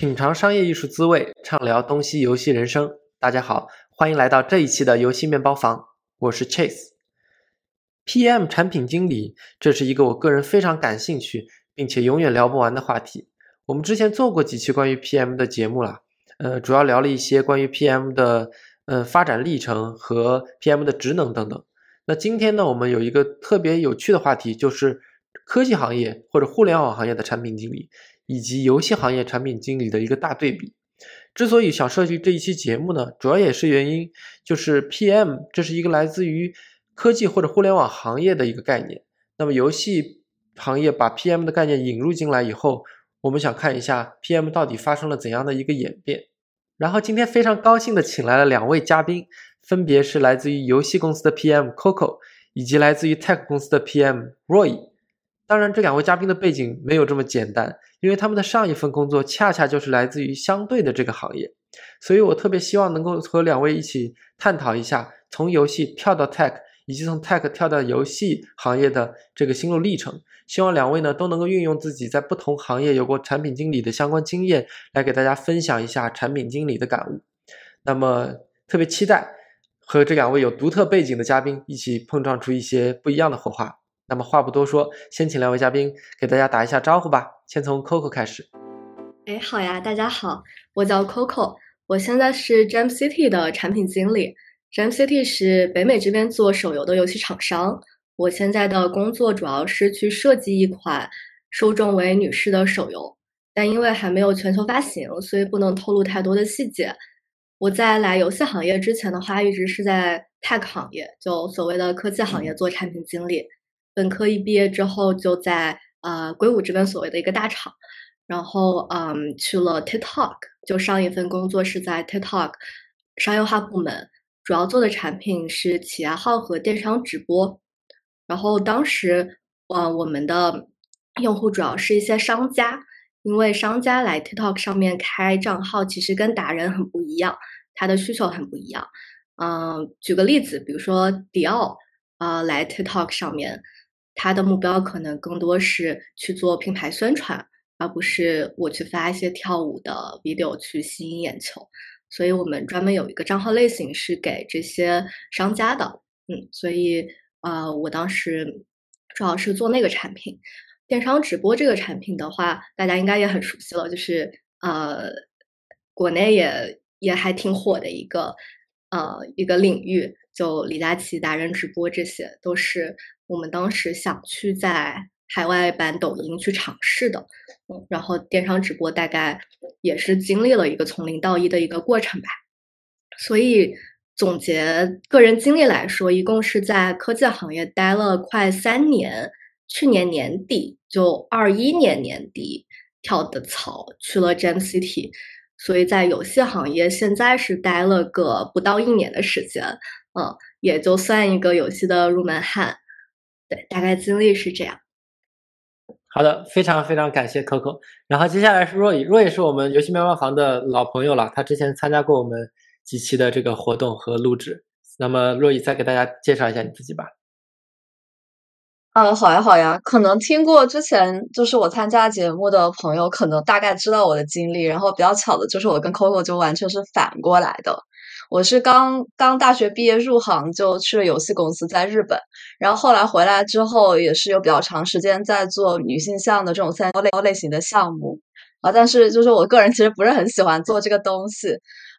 品尝商业艺术滋味，畅聊东西游戏人生。大家好，欢迎来到这一期的游戏面包房，我是 Chase。PM 产品经理，这是一个我个人非常感兴趣，并且永远聊不完的话题。我们之前做过几期关于 PM 的节目了，呃，主要聊了一些关于 PM 的呃发展历程和 PM 的职能等等。那今天呢，我们有一个特别有趣的话题，就是科技行业或者互联网行业的产品经理。以及游戏行业产品经理的一个大对比。之所以想设计这一期节目呢，主要也是原因，就是 PM 这是一个来自于科技或者互联网行业的一个概念。那么游戏行业把 PM 的概念引入进来以后，我们想看一下 PM 到底发生了怎样的一个演变。然后今天非常高兴的请来了两位嘉宾，分别是来自于游戏公司的 PM Coco，以及来自于 Tech 公司的 PM Roy。当然，这两位嘉宾的背景没有这么简单，因为他们的上一份工作恰恰就是来自于相对的这个行业，所以我特别希望能够和两位一起探讨一下从游戏跳到 tech，以及从 tech 跳到游戏行业的这个心路历程。希望两位呢都能够运用自己在不同行业有过产品经理的相关经验，来给大家分享一下产品经理的感悟。那么特别期待和这两位有独特背景的嘉宾一起碰撞出一些不一样的火花。那么话不多说，先请两位嘉宾给大家打一下招呼吧。先从 Coco 开始。哎，好呀，大家好，我叫 Coco，我现在是 Jam City 的产品经理。Jam City 是北美这边做手游的游戏厂商。我现在的工作主要是去设计一款受众为女士的手游，但因为还没有全球发行，所以不能透露太多的细节。我在来游戏行业之前的话，一直是在 Tech 行业，就所谓的科技行业做产品经理。本科一毕业之后，就在呃硅谷这边所谓的一个大厂，然后嗯去了 TikTok，就上一份工作是在 TikTok 商业化部门，主要做的产品是企业号和电商直播。然后当时呃我们的用户主要是一些商家，因为商家来 TikTok 上面开账号，其实跟达人很不一样，他的需求很不一样。嗯，举个例子，比如说迪奥啊来 TikTok 上面。他的目标可能更多是去做品牌宣传，而不是我去发一些跳舞的 video 去吸引眼球。所以我们专门有一个账号类型是给这些商家的，嗯，所以呃，我当时主要是做那个产品。电商直播这个产品的话，大家应该也很熟悉了，就是呃，国内也也还挺火的一个呃一个领域，就李佳琦达人直播，这些都是。我们当时想去在海外版抖音去尝试的，嗯，然后电商直播大概也是经历了一个从零到一的一个过程吧。所以总结个人经历来说，一共是在科技行业待了快三年。去年年底就二一年年底跳的槽去了 Jam City，所以在游戏行业现在是待了个不到一年的时间，嗯，也就算一个游戏的入门汉。对，大概经历是这样。好的，非常非常感谢 Coco。然后接下来是若雨，若雨是我们游戏喵喵房的老朋友了，他之前参加过我们几期的这个活动和录制。那么若雨再给大家介绍一下你自己吧。嗯，好呀好呀，可能听过之前就是我参加节目的朋友，可能大概知道我的经历。然后比较巧的就是我跟 Coco 就完全是反过来的。我是刚刚大学毕业入行就去了游戏公司，在日本，然后后来回来之后也是有比较长时间在做女性向的这种三类类型的项目。啊，但是就是我个人其实不是很喜欢做这个东西，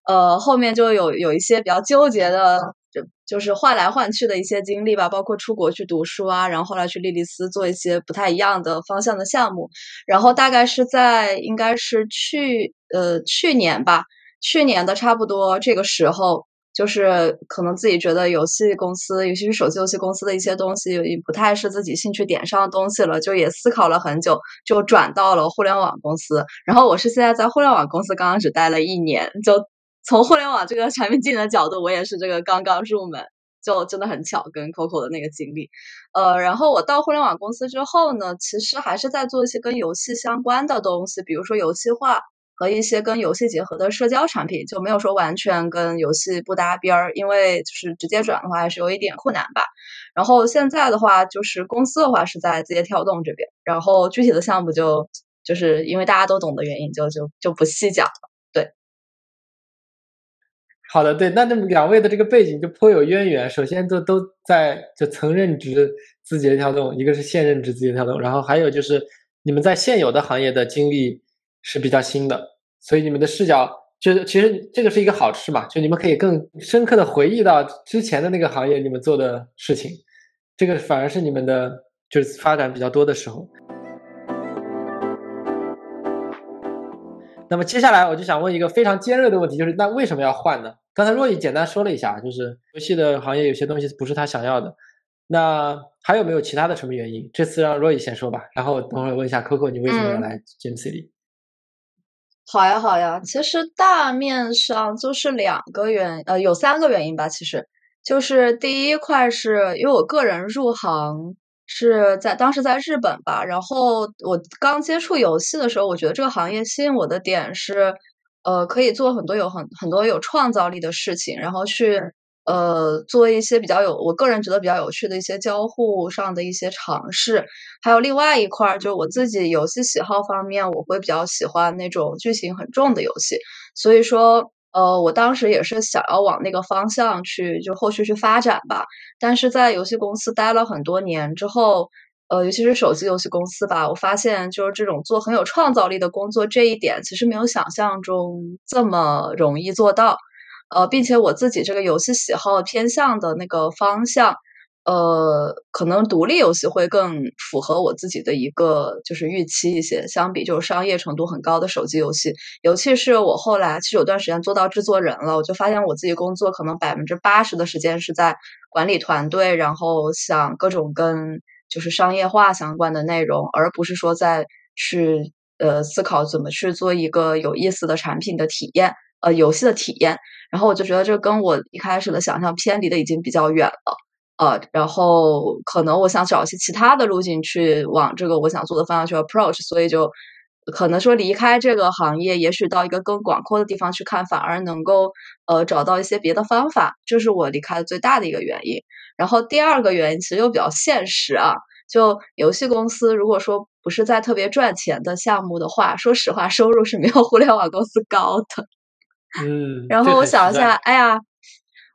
呃，后面就有有一些比较纠结的，就就是换来换去的一些经历吧，包括出国去读书啊，然后后来去莉莉丝做一些不太一样的方向的项目，然后大概是在应该是去呃去年吧。去年的差不多这个时候，就是可能自己觉得游戏公司，尤其是手机游戏公司的一些东西，也不太是自己兴趣点上的东西了，就也思考了很久，就转到了互联网公司。然后我是现在在互联网公司刚刚只待了一年，就从互联网这个产品经理的角度，我也是这个刚刚入门，就真的很巧跟 Coco 的那个经历。呃，然后我到互联网公司之后呢，其实还是在做一些跟游戏相关的东西，比如说游戏化。和一些跟游戏结合的社交产品，就没有说完全跟游戏不搭边儿，因为就是直接转的话还是有一点困难吧。然后现在的话，就是公司的话是在字节跳动这边，然后具体的项目就就是因为大家都懂的原因，就就就不细讲了。对，好的，对，那那么两位的这个背景就颇有渊源。首先都都在就曾任职字节跳动，一个是现任职字节跳动，然后还有就是你们在现有的行业的经历是比较新的，所以你们的视角就是其实这个是一个好事嘛，就你们可以更深刻的回忆到之前的那个行业你们做的事情，这个反而是你们的就是发展比较多的时候。那么接下来我就想问一个非常尖锐的问题，就是那为什么要换呢？刚才若雨简单说了一下，就是游戏的行业有些东西不是他想要的。那还有没有其他的什么原因？这次让若雨先说吧，然后等会儿问一下 Coco，你为什么要来 GMC 好呀，好呀。其实大面上就是两个原，呃，有三个原因吧。其实就是第一块是因为我个人入行。是在当时在日本吧，然后我刚接触游戏的时候，我觉得这个行业吸引我的点是，呃，可以做很多有很很多有创造力的事情，然后去呃做一些比较有我个人觉得比较有趣的一些交互上的一些尝试，还有另外一块儿就是我自己游戏喜好方面，我会比较喜欢那种剧情很重的游戏，所以说。呃，我当时也是想要往那个方向去，就后续去发展吧。但是在游戏公司待了很多年之后，呃，尤其是手机游戏公司吧，我发现就是这种做很有创造力的工作这一点，其实没有想象中这么容易做到。呃，并且我自己这个游戏喜好偏向的那个方向。呃，可能独立游戏会更符合我自己的一个就是预期一些，相比就是商业程度很高的手机游戏，尤其是我后来其实有段时间做到制作人了，我就发现我自己工作可能百分之八十的时间是在管理团队，然后想各种跟就是商业化相关的内容，而不是说在去呃思考怎么去做一个有意思的产品的体验，呃游戏的体验，然后我就觉得这跟我一开始的想象偏离的已经比较远了。呃，然后可能我想找一些其他的路径去往这个我想做的方向去 approach，所以就可能说离开这个行业，也许到一个更广阔的地方去看，反而能够呃找到一些别的方法，这是我离开的最大的一个原因。然后第二个原因其实又比较现实啊，就游戏公司如果说不是在特别赚钱的项目的话，说实话收入是没有互联网公司高的。嗯。然后我想一下，哎呀。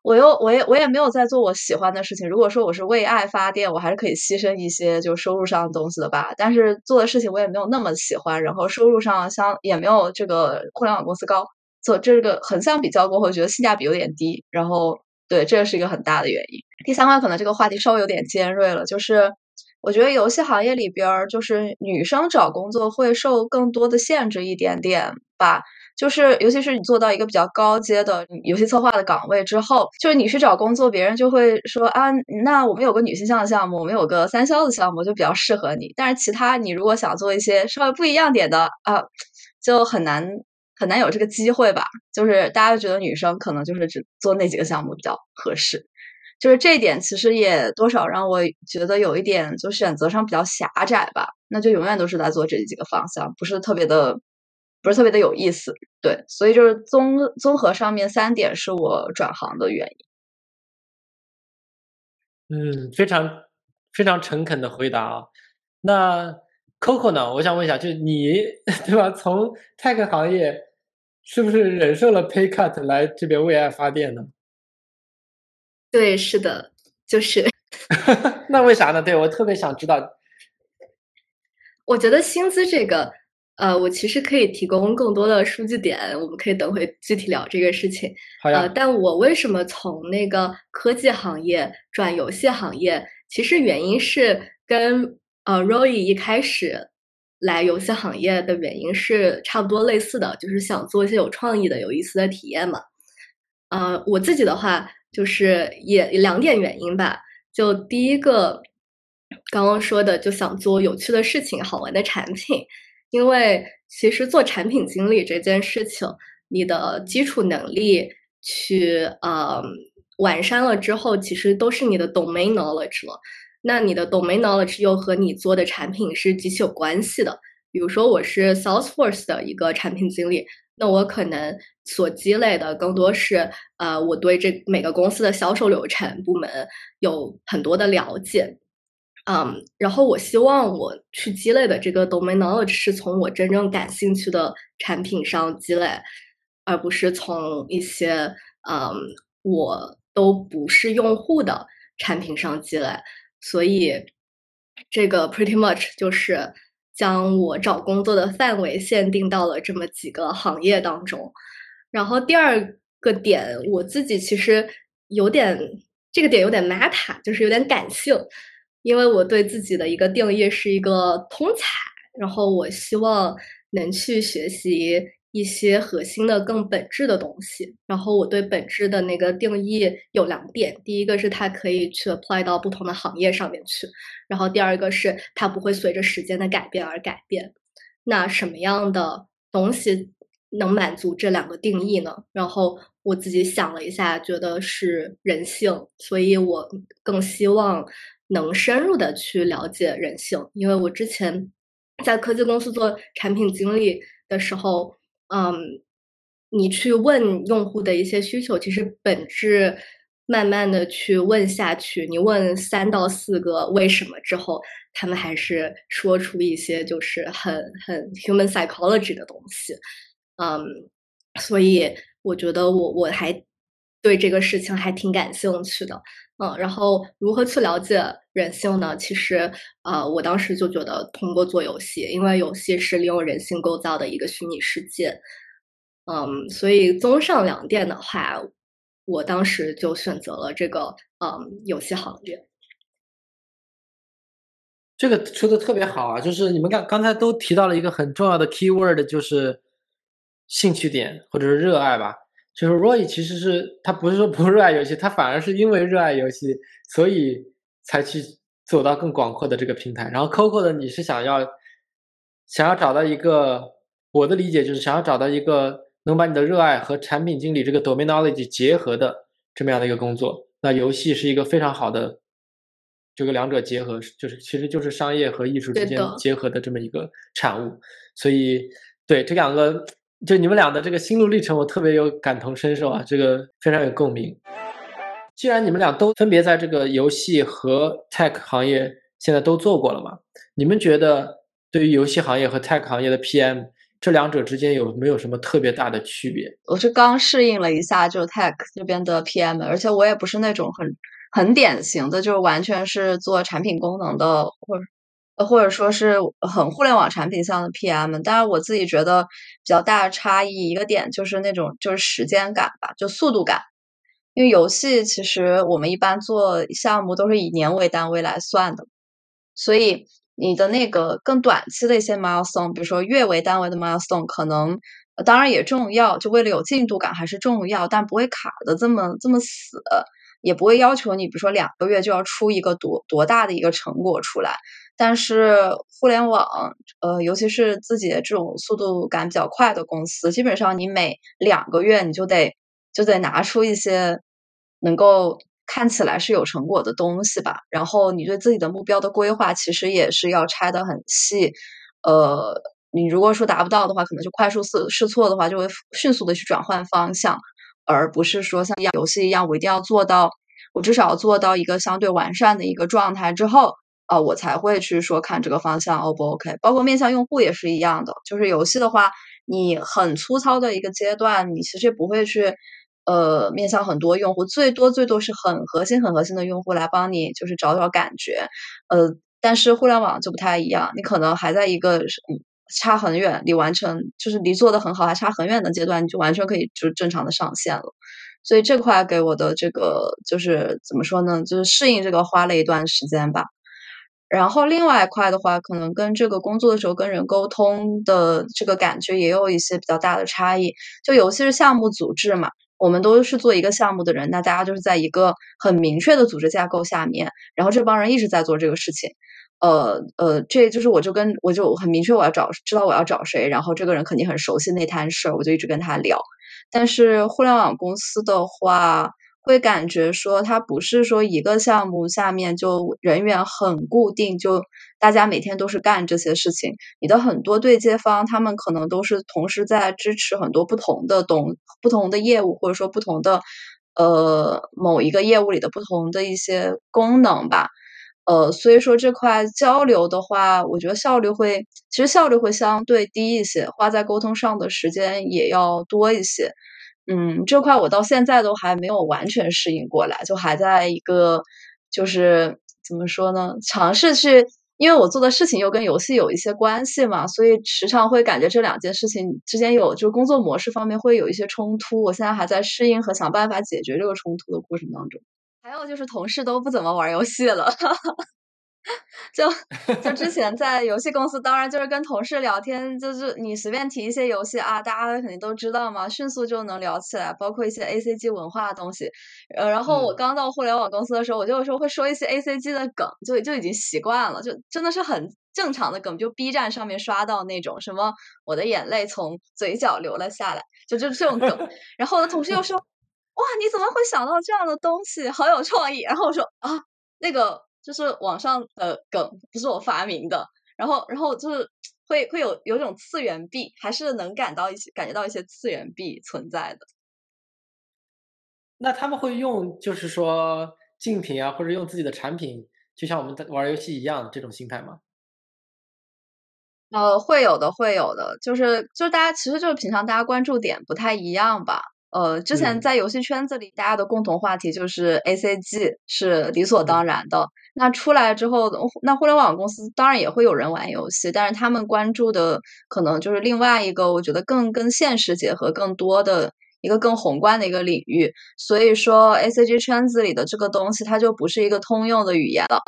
我又我也我也没有在做我喜欢的事情。如果说我是为爱发电，我还是可以牺牲一些就收入上的东西的吧。但是做的事情我也没有那么喜欢，然后收入上相也没有这个互联网公司高。做这个横向比较过后，觉得性价比有点低。然后对，这是一个很大的原因。第三块可能这个话题稍微有点尖锐了，就是我觉得游戏行业里边就是女生找工作会受更多的限制一点点吧。就是，尤其是你做到一个比较高阶的游戏策划的岗位之后，就是你去找工作，别人就会说啊，那我们有个女性向的项目，我们有个三消的项目，就比较适合你。但是其他你如果想做一些稍微不一样点的啊，就很难很难有这个机会吧。就是大家觉得女生可能就是只做那几个项目比较合适。就是这一点其实也多少让我觉得有一点就选择上比较狭窄吧。那就永远都是在做这几个方向，不是特别的。不是特别的有意思，对，所以就是综综合上面三点是我转行的原因。嗯，非常非常诚恳的回答啊。那 Coco 呢？我想问一下，就是你 对吧？从 tech 行业是不是忍受了 pay cut 来这边为爱发电呢？对，是的，就是。那为啥呢？对我特别想知道。我觉得薪资这个。呃，我其实可以提供更多的数据点，我们可以等会具体聊这个事情。好呀。呃，但我为什么从那个科技行业转游戏行业？其实原因是跟呃 Roy 一开始来游戏行业的原因是差不多类似的，就是想做一些有创意的、有意思的体验嘛。呃，我自己的话就是也两点原因吧。就第一个，刚刚说的，就想做有趣的事情、好玩的产品。因为其实做产品经理这件事情，你的基础能力去呃完善了之后，其实都是你的 domain knowledge 了。那你的 domain knowledge 又和你做的产品是极其有关系的。比如说，我是 Salesforce 的一个产品经理，那我可能所积累的更多是呃我对这每个公司的销售流程部门有很多的了解。嗯，然后我希望我去积累的这个 domain knowledge 是从我真正感兴趣的产品上积累，而不是从一些嗯我都不是用户的产品上积累。所以这个 pretty much 就是将我找工作的范围限定到了这么几个行业当中。然后第二个点，我自己其实有点这个点有点 meta，就是有点感性。因为我对自己的一个定义是一个通才，然后我希望能去学习一些核心的、更本质的东西。然后我对本质的那个定义有两点：第一个是它可以去 apply 到不同的行业上面去；然后第二个是它不会随着时间的改变而改变。那什么样的东西能满足这两个定义呢？然后我自己想了一下，觉得是人性，所以我更希望。能深入的去了解人性，因为我之前在科技公司做产品经理的时候，嗯，你去问用户的一些需求，其实本质慢慢的去问下去，你问三到四个为什么之后，他们还是说出一些就是很很 human psychology 的东西，嗯，所以我觉得我我还对这个事情还挺感兴趣的。嗯，然后如何去了解人性呢？其实，呃，我当时就觉得通过做游戏，因为游戏是利用人性构造的一个虚拟世界。嗯，所以综上两点的话，我当时就选择了这个嗯游戏行业。这个说的特别好啊，就是你们刚刚才都提到了一个很重要的 key word，就是兴趣点或者是热爱吧。就是 Roy 其实是他不是说不热爱游戏，他反而是因为热爱游戏，所以才去走到更广阔的这个平台。然后 Coco 的你是想要想要找到一个，我的理解就是想要找到一个能把你的热爱和产品经理这个 domain knowledge 结合的这么样的一个工作。那游戏是一个非常好的这个两者结合，就是其实就是商业和艺术之间结合的这么一个产物。所以对这两个。就你们俩的这个心路历程，我特别有感同身受啊，这个非常有共鸣。既然你们俩都分别在这个游戏和 tech 行业现在都做过了嘛，你们觉得对于游戏行业和 tech 行业的 PM 这两者之间有没有什么特别大的区别？我是刚适应了一下，就 tech 这边的 PM，而且我也不是那种很很典型的，就是完全是做产品功能的，或者。呃，或者说是很互联网产品上的 PM，但是我自己觉得比较大的差异一个点就是那种就是时间感吧，就速度感。因为游戏其实我们一般做项目都是以年为单位来算的，所以你的那个更短期的一些 milestone，比如说月为单位的 milestone，可能当然也重要，就为了有进度感还是重要，但不会卡的这么这么死，也不会要求你比如说两个月就要出一个多多大的一个成果出来。但是互联网，呃，尤其是自己这种速度感比较快的公司，基本上你每两个月你就得就得拿出一些能够看起来是有成果的东西吧。然后你对自己的目标的规划，其实也是要拆得很细。呃，你如果说达不到的话，可能就快速试试错的话，就会迅速的去转换方向，而不是说像游戏一样，我一定要做到，我至少要做到一个相对完善的一个状态之后。啊，我才会去说看这个方向 O 不 OK，包括面向用户也是一样的。就是游戏的话，你很粗糙的一个阶段，你其实不会去呃面向很多用户，最多最多是很核心很核心的用户来帮你就是找找感觉。呃，但是互联网就不太一样，你可能还在一个嗯差很远，离完成就是离做的很好还差很远的阶段，你就完全可以就正常的上线了。所以这块给我的这个就是怎么说呢？就是适应这个花了一段时间吧。然后另外一块的话，可能跟这个工作的时候跟人沟通的这个感觉也有一些比较大的差异。就尤其是项目组织嘛，我们都是做一个项目的人，那大家就是在一个很明确的组织架构下面，然后这帮人一直在做这个事情。呃呃，这就是我就跟我就很明确我要找知道我要找谁，然后这个人肯定很熟悉那摊事儿，我就一直跟他聊。但是互联网公司的话。会感觉说，它不是说一个项目下面就人员很固定，就大家每天都是干这些事情。你的很多对接方，他们可能都是同时在支持很多不同的东、不同的业务，或者说不同的呃某一个业务里的不同的一些功能吧。呃，所以说这块交流的话，我觉得效率会，其实效率会相对低一些，花在沟通上的时间也要多一些。嗯，这块我到现在都还没有完全适应过来，就还在一个就是怎么说呢，尝试去，因为我做的事情又跟游戏有一些关系嘛，所以时常会感觉这两件事情之间有，就工作模式方面会有一些冲突。我现在还在适应和想办法解决这个冲突的过程当中。还有就是同事都不怎么玩游戏了，就就之前在游戏公司，当然就是跟同事聊天，就是你随便提一些游戏啊，大家肯定都知道嘛，迅速就能聊起来，包括一些 A C G 文化的东西。呃，然后我刚到互联网公司的时候，我就有时候会说一些 A C G 的梗，就就已经习惯了，就真的是很正常的梗，就 B 站上面刷到那种什么我的眼泪从嘴角流了下来，就就这种梗。然后我的同事又说。哇，你怎么会想到这样的东西？好有创意！然后我说啊，那个就是网上的梗，不是我发明的。然后，然后就是会会有有种次元壁，还是能感到一些感觉到一些次元壁存在的。那他们会用就是说竞品啊，或者用自己的产品，就像我们在玩游戏一样这种心态吗？呃，会有的，会有的，就是就大家其实就是平常大家关注点不太一样吧。呃，之前在游戏圈子里，大家的共同话题就是 A C G 是理所当然的。那出来之后，那互联网公司当然也会有人玩游戏，但是他们关注的可能就是另外一个，我觉得更跟现实结合更多的一个更宏观的一个领域。所以说，A C G 圈子里的这个东西，它就不是一个通用的语言了。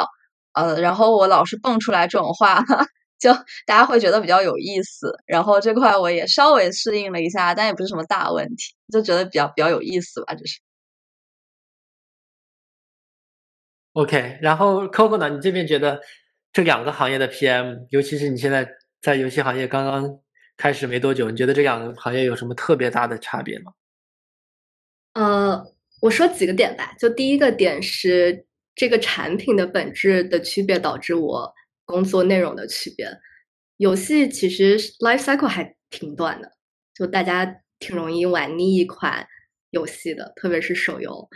呃，然后我老是蹦出来这种话。就大家会觉得比较有意思，然后这块我也稍微适应了一下，但也不是什么大问题，就觉得比较比较有意思吧，就是。OK，然后 Coco 呢？你这边觉得这两个行业的 PM，尤其是你现在在游戏行业刚刚开始没多久，你觉得这两个行业有什么特别大的差别吗？呃，我说几个点吧，就第一个点是这个产品的本质的区别导致我。工作内容的区别，游戏其实 life cycle 还挺短的，就大家挺容易玩腻一款游戏的，特别是手游。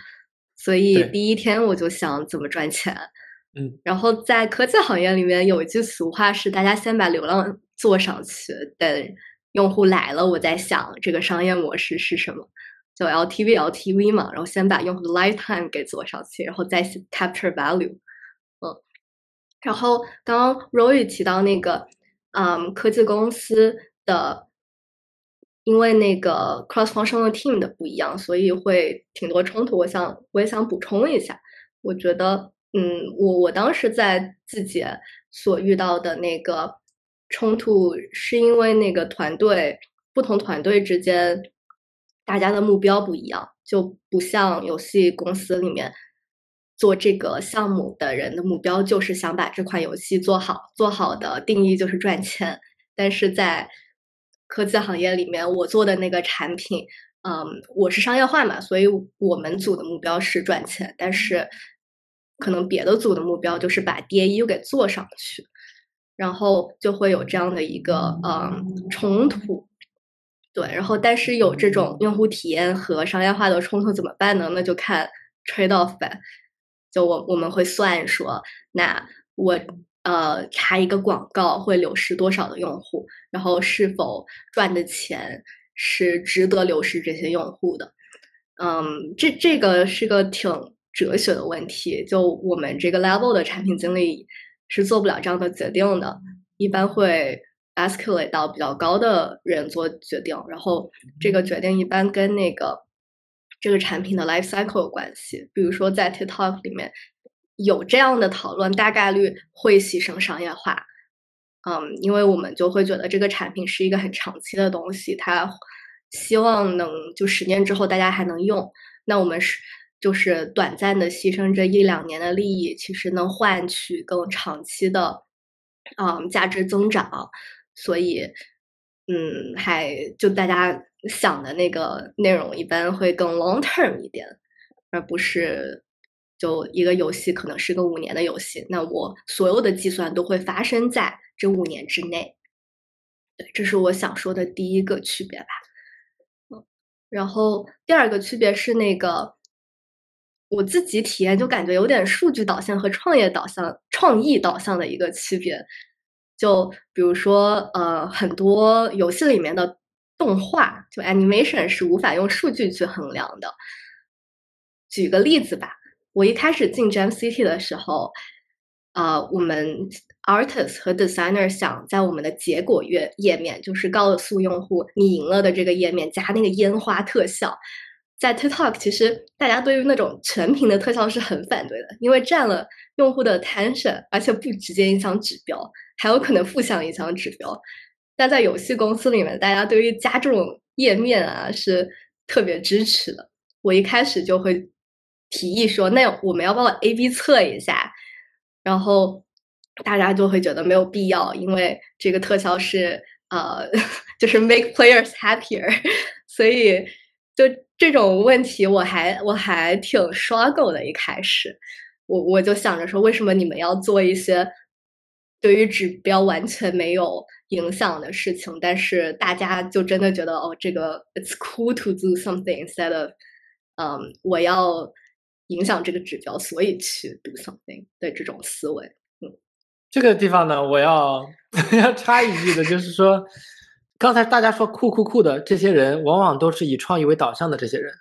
所以第一天我就想怎么赚钱。嗯，然后在科技行业里面有一句俗话是：大家先把流量做上去，等用户来了，我在想这个商业模式是什么，就 LTV LTV 嘛，然后先把用户的 lifetime 给做上去，然后再 capture value。然后刚刚 Roy 提到那个，嗯，科技公司的，因为那个 cross functional team 的不一样，所以会挺多冲突。我想我也想补充一下，我觉得，嗯，我我当时在字节所遇到的那个冲突，是因为那个团队不同团队之间，大家的目标不一样，就不像游戏公司里面。做这个项目的人的目标就是想把这款游戏做好，做好的定义就是赚钱。但是在科技行业里面，我做的那个产品，嗯，我是商业化嘛，所以我们组的目标是赚钱。但是可能别的组的目标就是把 DAU 给做上去，然后就会有这样的一个嗯冲突。对，然后但是有这种用户体验和商业化的冲突怎么办呢？那就看 trade off 呗。就我我们会算说，那我呃插一个广告会流失多少的用户，然后是否赚的钱是值得流失这些用户的？嗯，这这个是个挺哲学的问题。就我们这个 level 的产品经理是做不了这样的决定的，一般会 escalate 到比较高的人做决定，然后这个决定一般跟那个。这个产品的 life cycle 有关系，比如说在 TikTok 里面有这样的讨论，大概率会牺牲商业化。嗯，因为我们就会觉得这个产品是一个很长期的东西，它希望能就十年之后大家还能用。那我们是就是短暂的牺牲这一两年的利益，其实能换取更长期的嗯价值增长。所以，嗯，还就大家。想的那个内容一般会更 long term 一点，而不是就一个游戏可能是个五年的游戏，那我所有的计算都会发生在这五年之内。对，这是我想说的第一个区别吧。嗯，然后第二个区别是那个，我自己体验就感觉有点数据导向和创业导向、创意导向的一个区别。就比如说，呃，很多游戏里面的动画，就 animation 是无法用数据去衡量的。举个例子吧，我一开始进 Jam City 的时候，啊，我们 artist 和 designer 想在我们的结果页页面，就是告诉用户你赢了的这个页面加那个烟花特效。在 TikTok，其实大家对于那种全屏的特效是很反对的，因为占了用户的 attention，而且不直接影响指标，还有可能负向影响指标。但在游戏公司里面，大家对于加这种页面啊是特别支持的。我一开始就会提议说，那我们要不要 A/B 测一下？然后大家就会觉得没有必要，因为这个特效是呃，就是 make players happier，所以。就这种问题，我还我还挺 struggle 的。一开始，我我就想着说，为什么你们要做一些对于指标完全没有影响的事情？但是大家就真的觉得，哦，这个 it's cool to do something instead of，嗯，我要影响这个指标，所以去 do something 的这种思维。嗯，这个地方呢，我要 要插一句的，就是说。刚才大家说酷酷酷的这些人，往往都是以创意为导向的这些人，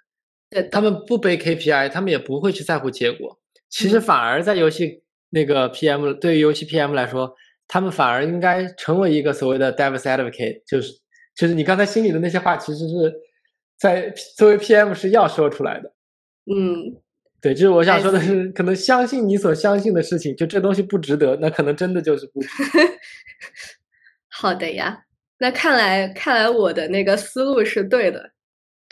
对，他们不背 KPI，他们也不会去在乎结果。其实反而在游戏那个 PM，对于游戏 PM 来说，他们反而应该成为一个所谓的 Devs Advocate，就是就是你刚才心里的那些话，其实是在作为 PM 是要说出来的。嗯，对，就是我想说的是，可能相信你所相信的事情，就这东西不值得，那可能真的就是不值。好的呀。那看来，看来我的那个思路是对的。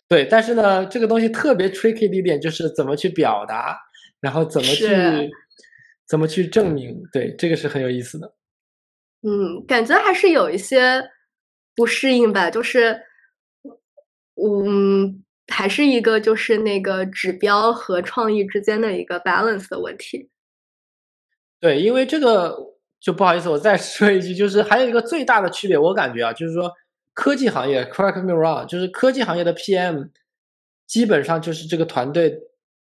对，但是呢，这个东西特别 tricky 的一点就是怎么去表达，然后怎么去怎么去证明。对，这个是很有意思的。嗯，感觉还是有一些不适应吧，就是，嗯，还是一个就是那个指标和创意之间的一个 balance 的问题。对，因为这个。就不好意思，我再 说一句，就是还有一个最大的区别，我感觉啊，就是说科技行业，correct me wrong，就是科技行业的 PM 基本上就是这个团队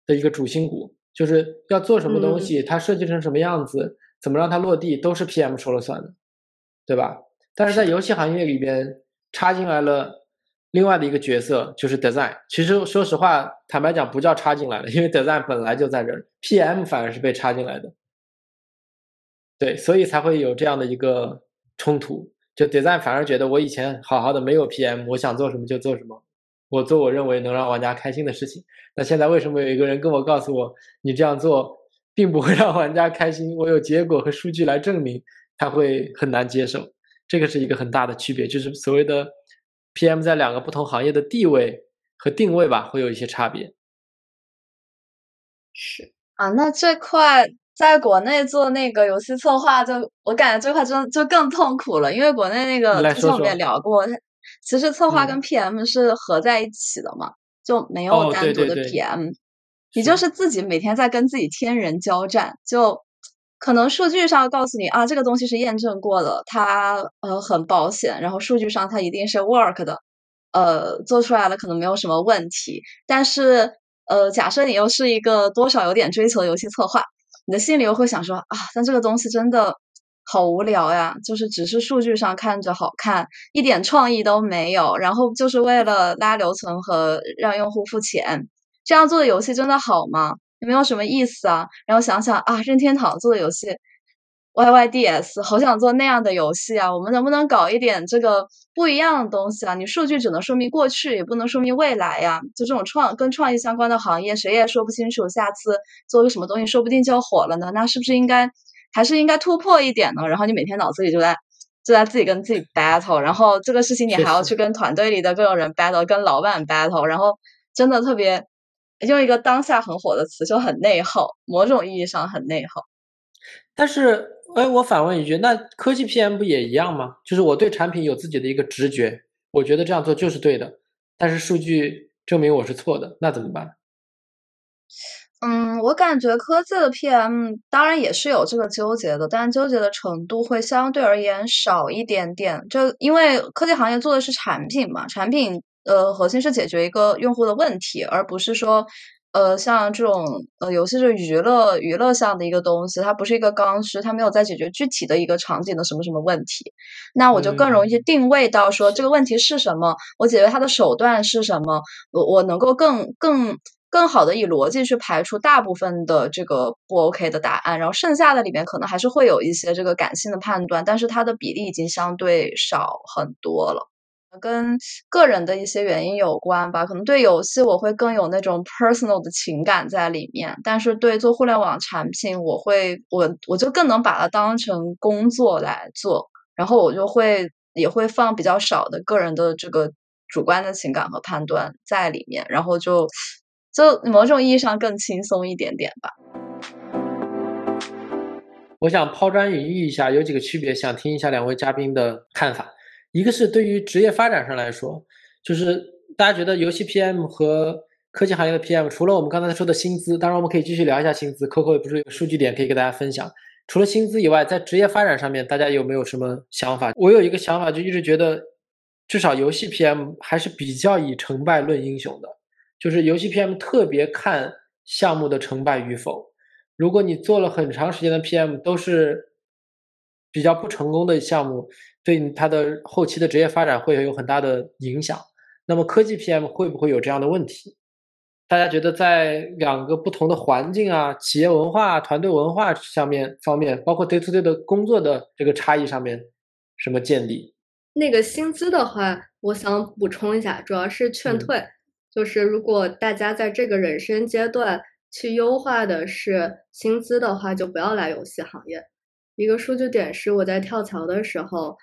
的一个主心骨，就是要做什么东西，它设计成什么样子，怎么让它落地，都是 PM 说了算的，对吧？但是在游戏行业里边插进来了另外的一个角色，就是 design。其实说实话，坦白讲，不叫插进来了，因为 design 本来就在这儿，PM 反而是被插进来的。对，所以才会有这样的一个冲突。就 design 反而觉得我以前好好的没有 PM，我想做什么就做什么，我做我认为能让玩家开心的事情。那现在为什么有一个人跟我告诉我，你这样做并不会让玩家开心？我有结果和数据来证明，他会很难接受。这个是一个很大的区别，就是所谓的 PM 在两个不同行业的地位和定位吧，会有一些差别。是啊，那这块。在国内做那个游戏策划，就我感觉这块真就更痛苦了，因为国内那个之前我们也聊过，其实策划跟 PM 是合在一起的嘛，就没有单独的 PM，你就是。自己每天在跟自己天人交战，就可能数据上告诉你啊，这个东西是验证过的，它呃很保险，然后数据上它一定是 work 的，呃做出来了可能没有什么问题，但是呃假设你又是一个多少有点追求的游戏策划。你的心里又会想说啊，但这个东西真的好无聊呀，就是只是数据上看着好看，一点创意都没有，然后就是为了拉留存和让用户付钱，这样做的游戏真的好吗？也没有什么意思啊。然后想想啊，任天堂做的游戏。Y Y D S，好想做那样的游戏啊！我们能不能搞一点这个不一样的东西啊？你数据只能说明过去，也不能说明未来呀。就这种创跟创意相关的行业，谁也说不清楚，下次做个什么东西，说不定就火了呢。那是不是应该还是应该突破一点呢？然后你每天脑子里就在就在自己跟自己 battle，然后这个事情你还要去跟团队里的各种人 battle，跟老板 battle，然后真的特别用一个当下很火的词，就很内耗，某种意义上很内耗。但是。哎，我反问一句，那科技 PM 不也一样吗？就是我对产品有自己的一个直觉，我觉得这样做就是对的，但是数据证明我是错的，那怎么办？嗯，我感觉科技的 PM 当然也是有这个纠结的，但纠结的程度会相对而言少一点点。就因为科技行业做的是产品嘛，产品呃核心是解决一个用户的问题，而不是说呃，像这种呃游戏是娱乐娱乐项的一个东西，它不是一个刚需，它没有在解决具体的一个场景的什么什么问题，那我就更容易去定位到说这个问题是什么，我解决它的手段是什么，我我能够更更更好的以逻辑去排除大部分的这个不 OK 的答案，然后剩下的里面可能还是会有一些这个感性的判断，但是它的比例已经相对少很多了。跟个人的一些原因有关吧，可能对游戏我会更有那种 personal 的情感在里面，但是对做互联网产品，我会我我就更能把它当成工作来做，然后我就会也会放比较少的个人的这个主观的情感和判断在里面，然后就就某种意义上更轻松一点点吧。我想抛砖引玉一下，有几个区别，想听一下两位嘉宾的看法。一个是对于职业发展上来说，就是大家觉得游戏 PM 和科技行业的 PM，除了我们刚才说的薪资，当然我们可以继续聊一下薪资。Coco 也不是有数据点可以给大家分享。除了薪资以外，在职业发展上面，大家有没有什么想法？我有一个想法，就一直觉得，至少游戏 PM 还是比较以成败论英雄的，就是游戏 PM 特别看项目的成败与否。如果你做了很长时间的 PM，都是比较不成功的项目。对他的后期的职业发展会有很大的影响。那么科技 PM 会不会有这样的问题？大家觉得在两个不同的环境啊、企业文化、团队文化上面方面，包括 day to day 的工作的这个差异上面，什么建立？那个薪资的话，我想补充一下，主要是劝退。就是如果大家在这个人生阶段去优化的是薪资的话，就不要来游戏行业。一个数据点是我在跳槽的时候。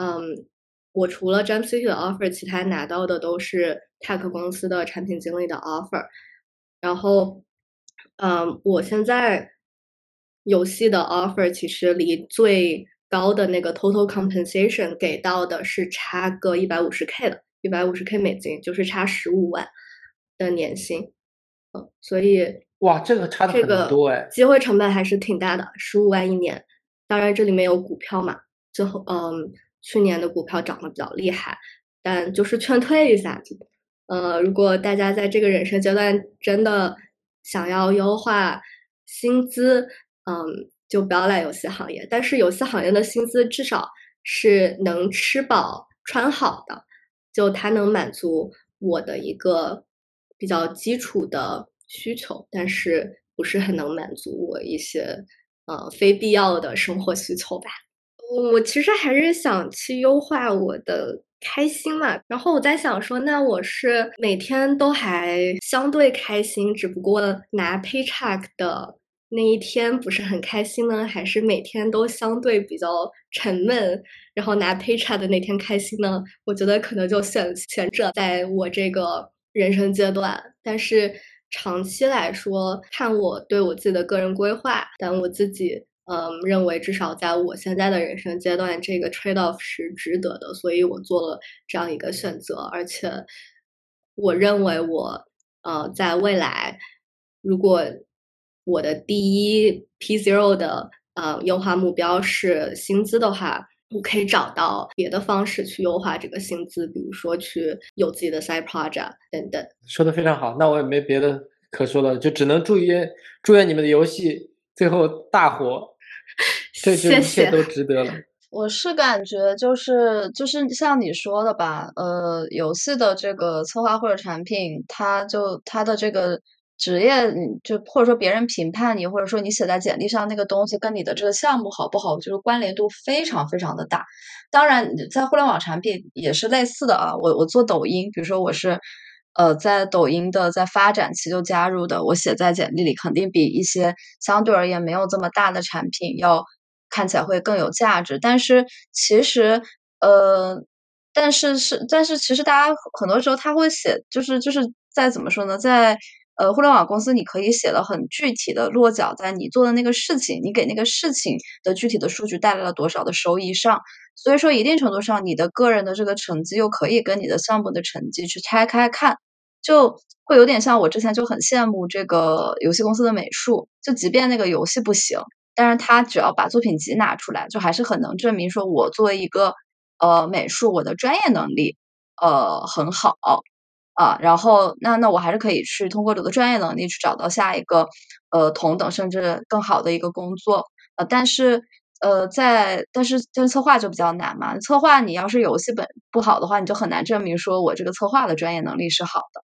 嗯，我除了 Jump City 的 offer，其他拿到的都是 tech 公司的产品经理的 offer。然后，嗯，我现在游戏的 offer 其实离最高的那个 total compensation 给到的是差个一百五十 k 的，一百五十 k 美金，就是差十五万的年薪。嗯，所以哇，这个差的很多哎，机会成本还是挺大的，十五万一年。当然这里面有股票嘛，最后嗯。去年的股票涨得比较厉害，但就是劝退一下。呃，如果大家在这个人生阶段真的想要优化薪资，嗯，就不要来游戏行业。但是游戏行业的薪资至少是能吃饱穿好的，就它能满足我的一个比较基础的需求，但是不是很能满足我一些呃非必要的生活需求吧。我其实还是想去优化我的开心嘛，然后我在想说，那我是每天都还相对开心，只不过拿 paycheck 的那一天不是很开心呢，还是每天都相对比较沉闷，然后拿 paycheck 的那天开心呢？我觉得可能就选前者，在我这个人生阶段，但是长期来说，看我对我自己的个人规划，但我自己。嗯，认为至少在我现在的人生阶段，这个 trade off 是值得的，所以我做了这样一个选择。而且，我认为我呃，在未来，如果我的第一 P zero 的呃优化目标是薪资的话，我可以找到别的方式去优化这个薪资，比如说去有自己的 side project 等等。说的非常好，那我也没别的可说了，就只能祝愿祝愿你们的游戏最后大火。这一切都值得了。我是感觉就是就是像你说的吧，呃，游戏的这个策划或者产品，它就它的这个职业，就或者说别人评判你，或者说你写在简历上那个东西，跟你的这个项目好不好，就是关联度非常非常的大。当然，在互联网产品也是类似的啊。我我做抖音，比如说我是。呃，在抖音的在发展期就加入的，我写在简历里肯定比一些相对而言没有这么大的产品要看起来会更有价值。但是其实，呃，但是是，但是其实大家很多时候他会写，就是就是在怎么说呢，在呃互联网公司，你可以写的很具体的落脚在你做的那个事情，你给那个事情的具体的数据带来了多少的收益上。所以说，一定程度上，你的个人的这个成绩又可以跟你的项目的成绩去拆开看。就会有点像我之前就很羡慕这个游戏公司的美术，就即便那个游戏不行，但是他只要把作品集拿出来，就还是很能证明说我作为一个呃美术，我的专业能力呃很好，啊，然后那那我还是可以去通过我的专业能力去找到下一个呃同等甚至更好的一个工作，呃，但是呃在但是但是策划就比较难嘛，策划你要是游戏本不好的话，你就很难证明说我这个策划的专业能力是好的。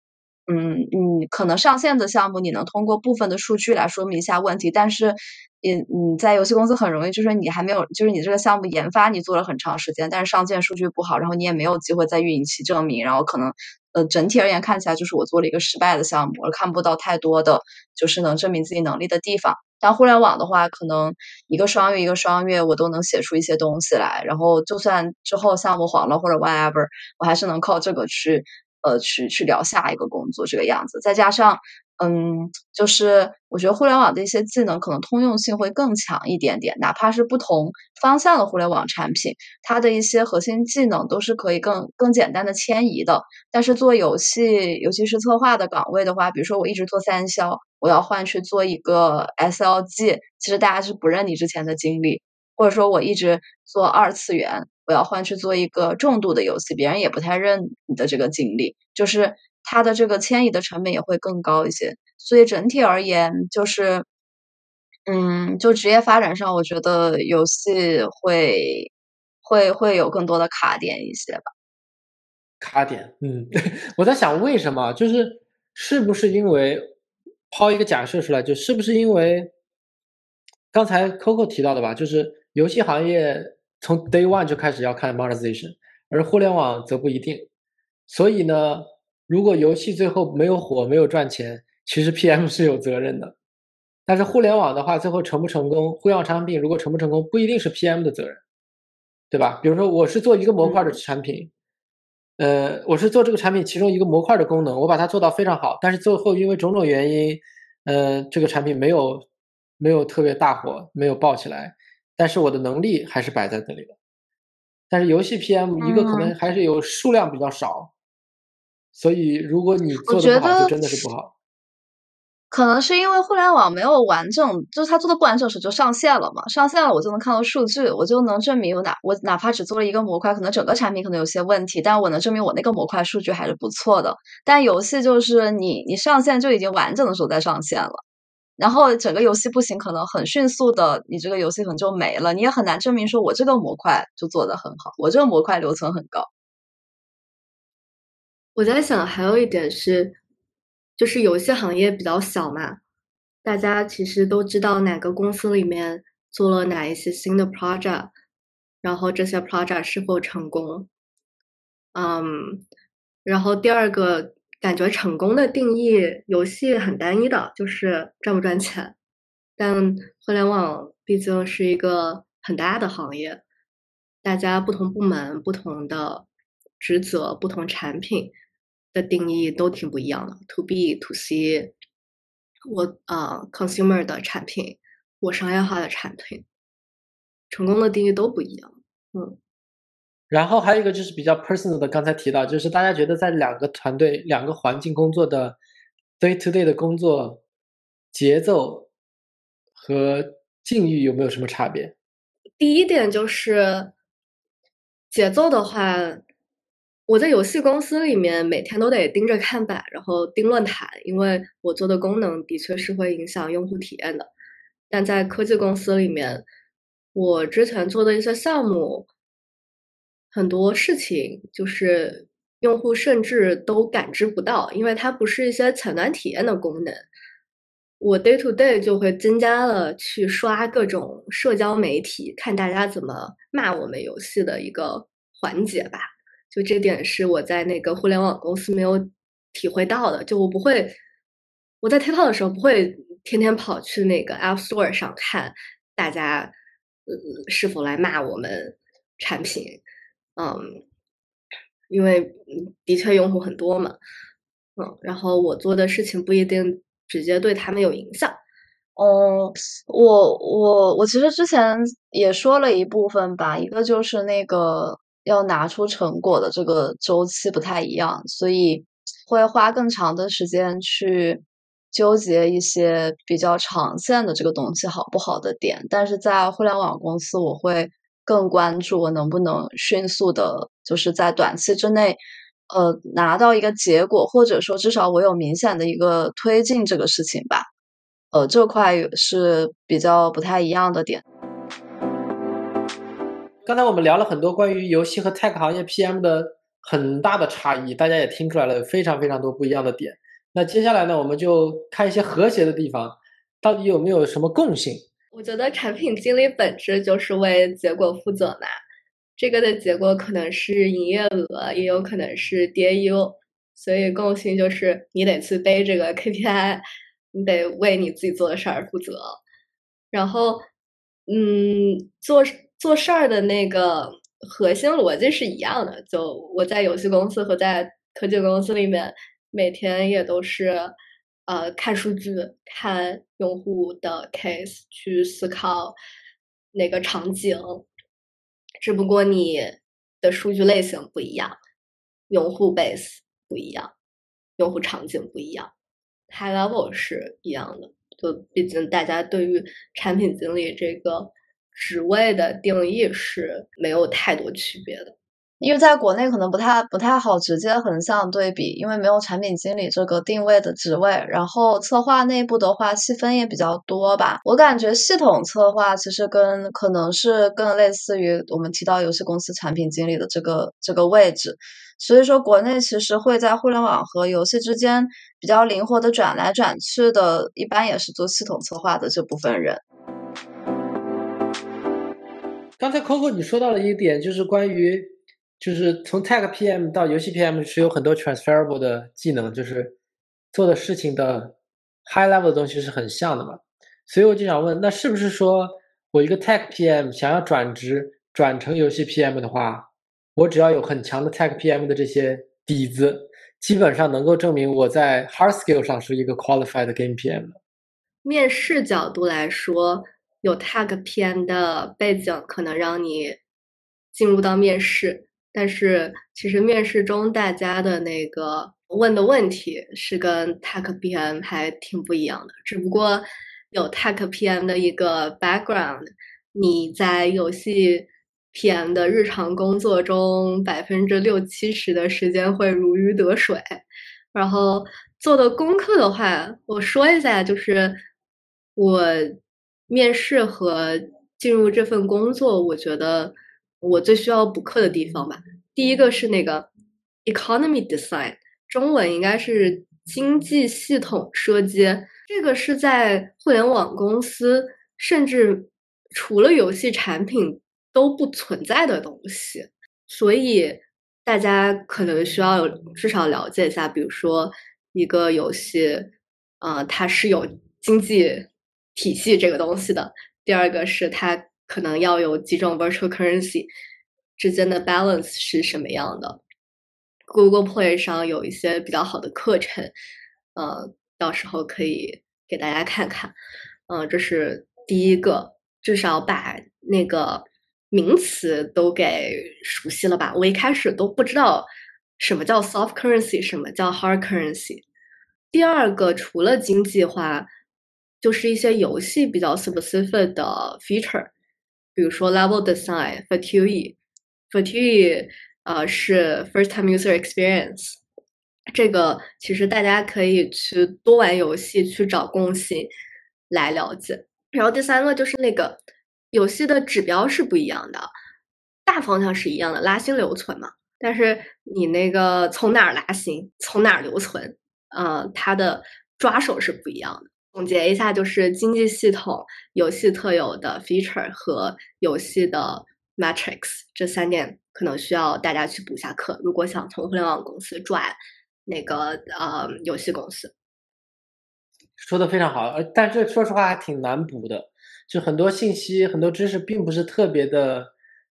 嗯，你可能上线的项目，你能通过部分的数据来说明一下问题，但是，你你在游戏公司很容易，就是你还没有，就是你这个项目研发你做了很长时间，但是上线数据不好，然后你也没有机会在运营期证明，然后可能，呃，整体而言看起来就是我做了一个失败的项目，而看不到太多的就是能证明自己能力的地方。但互联网的话，可能一个双月一个双月，我都能写出一些东西来，然后就算之后项目黄了或者 whatever，我还是能靠这个去。呃，去去聊下一个工作这个样子，再加上，嗯，就是我觉得互联网的一些技能可能通用性会更强一点点，哪怕是不同方向的互联网产品，它的一些核心技能都是可以更更简单的迁移的。但是做游戏，尤其是策划的岗位的话，比如说我一直做三消，我要换去做一个 SLG，其实大家是不认你之前的经历，或者说我一直做二次元。我要换去做一个重度的游戏，别人也不太认你的这个经历，就是它的这个迁移的成本也会更高一些。所以整体而言，就是，嗯，就职业发展上，我觉得游戏会会会有更多的卡点一些吧。卡点，嗯，我在想为什么，就是是不是因为抛一个假设出来，就是不是因为刚才 Coco 提到的吧，就是游戏行业。从 day one 就开始要看 monetization，而互联网则不一定。所以呢，如果游戏最后没有火、没有赚钱，其实 PM 是有责任的。但是互联网的话，最后成不成功，互联网产品如果成不成功，不一定是 PM 的责任，对吧？比如说，我是做一个模块的产品，呃，我是做这个产品其中一个模块的功能，我把它做到非常好，但是最后因为种种原因，呃，这个产品没有没有特别大火，没有爆起来。但是我的能力还是摆在这里的，但是游戏 PM 一个可能还是有数量比较少，所以如果你做的不好，就真的是不好。可能是因为互联网没有完整，就是他做的不完整时就上线了嘛，上线了我就能看到数据，我就能证明我哪我哪怕只做了一个模块，可能整个产品可能有些问题，但我能证明我那个模块数据还是不错的。但游戏就是你你上线就已经完整的时候再上线了。然后整个游戏不行，可能很迅速的，你这个游戏可能就没了，你也很难证明说我这个模块就做的很好，我这个模块留存很高。我在想，还有一点是，就是游戏行业比较小嘛，大家其实都知道哪个公司里面做了哪一些新的 project，然后这些 project 是否成功。嗯，然后第二个。感觉成功的定义，游戏很单一的，就是赚不赚钱。但互联网毕竟是一个很大的行业，大家不同部门、不同的职责、不同产品的定义都挺不一样的。To B、To C，我啊，consumer 的产品，我商业化的产品，成功的定义都不一样。嗯。然后还有一个就是比较 personal 的，刚才提到，就是大家觉得在两个团队、两个环境工作的 day to day 的工作节奏和境遇有没有什么差别？第一点就是节奏的话，我在游戏公司里面每天都得盯着看板，然后盯论坛，因为我做的功能的确是会影响用户体验的。但在科技公司里面，我之前做的一些项目。很多事情就是用户甚至都感知不到，因为它不是一些前端体验的功能。我 day to day 就会增加了去刷各种社交媒体，看大家怎么骂我们游戏的一个环节吧。就这点是我在那个互联网公司没有体会到的。就我不会，我在 TikTok 的时候不会天天跑去那个 App Store 上看大家呃是否来骂我们产品。嗯，因为的确用户很多嘛，嗯，然后我做的事情不一定直接对他们有影响。哦，我我我其实之前也说了一部分吧，一个就是那个要拿出成果的这个周期不太一样，所以会花更长的时间去纠结一些比较长线的这个东西好不好的点。但是在互联网公司，我会。更关注我能不能迅速的，就是在短期之内，呃拿到一个结果，或者说至少我有明显的一个推进这个事情吧。呃，这块是比较不太一样的点。刚才我们聊了很多关于游戏和 tech 行业 PM 的很大的差异，大家也听出来了非常非常多不一样的点。那接下来呢，我们就看一些和谐的地方，到底有没有什么共性？我觉得产品经理本质就是为结果负责嘛，这个的结果可能是营业额，也有可能是 DAU，所以共性就是你得去背这个 KPI。你得为你自己做的事儿负责，然后，嗯，做做事儿的那个核心逻辑是一样的。就我在游戏公司和在科技公司里面，每天也都是呃看数据、看用户的 case，去思考哪个场景。只不过你的数据类型不一样，用户 base 不一样，用户场景不一样。High level 是一样的，就毕竟大家对于产品经理这个职位的定义是没有太多区别的。因为在国内可能不太不太好直接横向对比，因为没有产品经理这个定位的职位。然后策划内部的话细分也比较多吧。我感觉系统策划其实跟可能是更类似于我们提到游戏公司产品经理的这个这个位置。所以说，国内其实会在互联网和游戏之间比较灵活的转来转去的，一般也是做系统策划的这部分人。刚才 Coco 你说到了一点，就是关于，就是从 Tech PM 到游戏 PM 是有很多 transferable 的技能，就是做的事情的 high level 的东西是很像的嘛。所以我就想问，那是不是说我一个 Tech PM 想要转职转成游戏 PM 的话？我只要有很强的 Tech PM 的这些底子，基本上能够证明我在 Hard Skill 上是一个 Qualified Game PM 面试角度来说，有 Tech PM 的背景可能让你进入到面试，但是其实面试中大家的那个问的问题是跟 Tech PM 还挺不一样的。只不过有 Tech PM 的一个 background，你在游戏。PM 的日常工作中，百分之六七十的时间会如鱼得水。然后做的功课的话，我说一下，就是我面试和进入这份工作，我觉得我最需要补课的地方吧。第一个是那个 economy design，中文应该是经济系统设计。这个是在互联网公司，甚至除了游戏产品。都不存在的东西，所以大家可能需要至少了解一下，比如说一个游戏，呃，它是有经济体系这个东西的。第二个是它可能要有几种 virtual currency 之间的 balance 是什么样的。Google Play 上有一些比较好的课程，呃，到时候可以给大家看看。嗯，这是第一个，至少把那个。名词都给熟悉了吧？我一开始都不知道什么叫 soft currency，什么叫 hard currency。第二个，除了经济化，就是一些游戏比较 specific 的 feature，比如说 level design、fatigue、fatigue，呃，是 first time user experience。这个其实大家可以去多玩游戏，去找共性来了解。然后第三个就是那个。游戏的指标是不一样的，大方向是一样的，拉新留存嘛。但是你那个从哪儿拉新，从哪儿留存，呃，它的抓手是不一样的。总结一下，就是经济系统、游戏特有的 feature 和游戏的 metrics 这三点，可能需要大家去补下课。如果想从互联网公司转那个呃游戏公司，说的非常好，呃，但是说实话还挺难补的。就很多信息、很多知识并不是特别的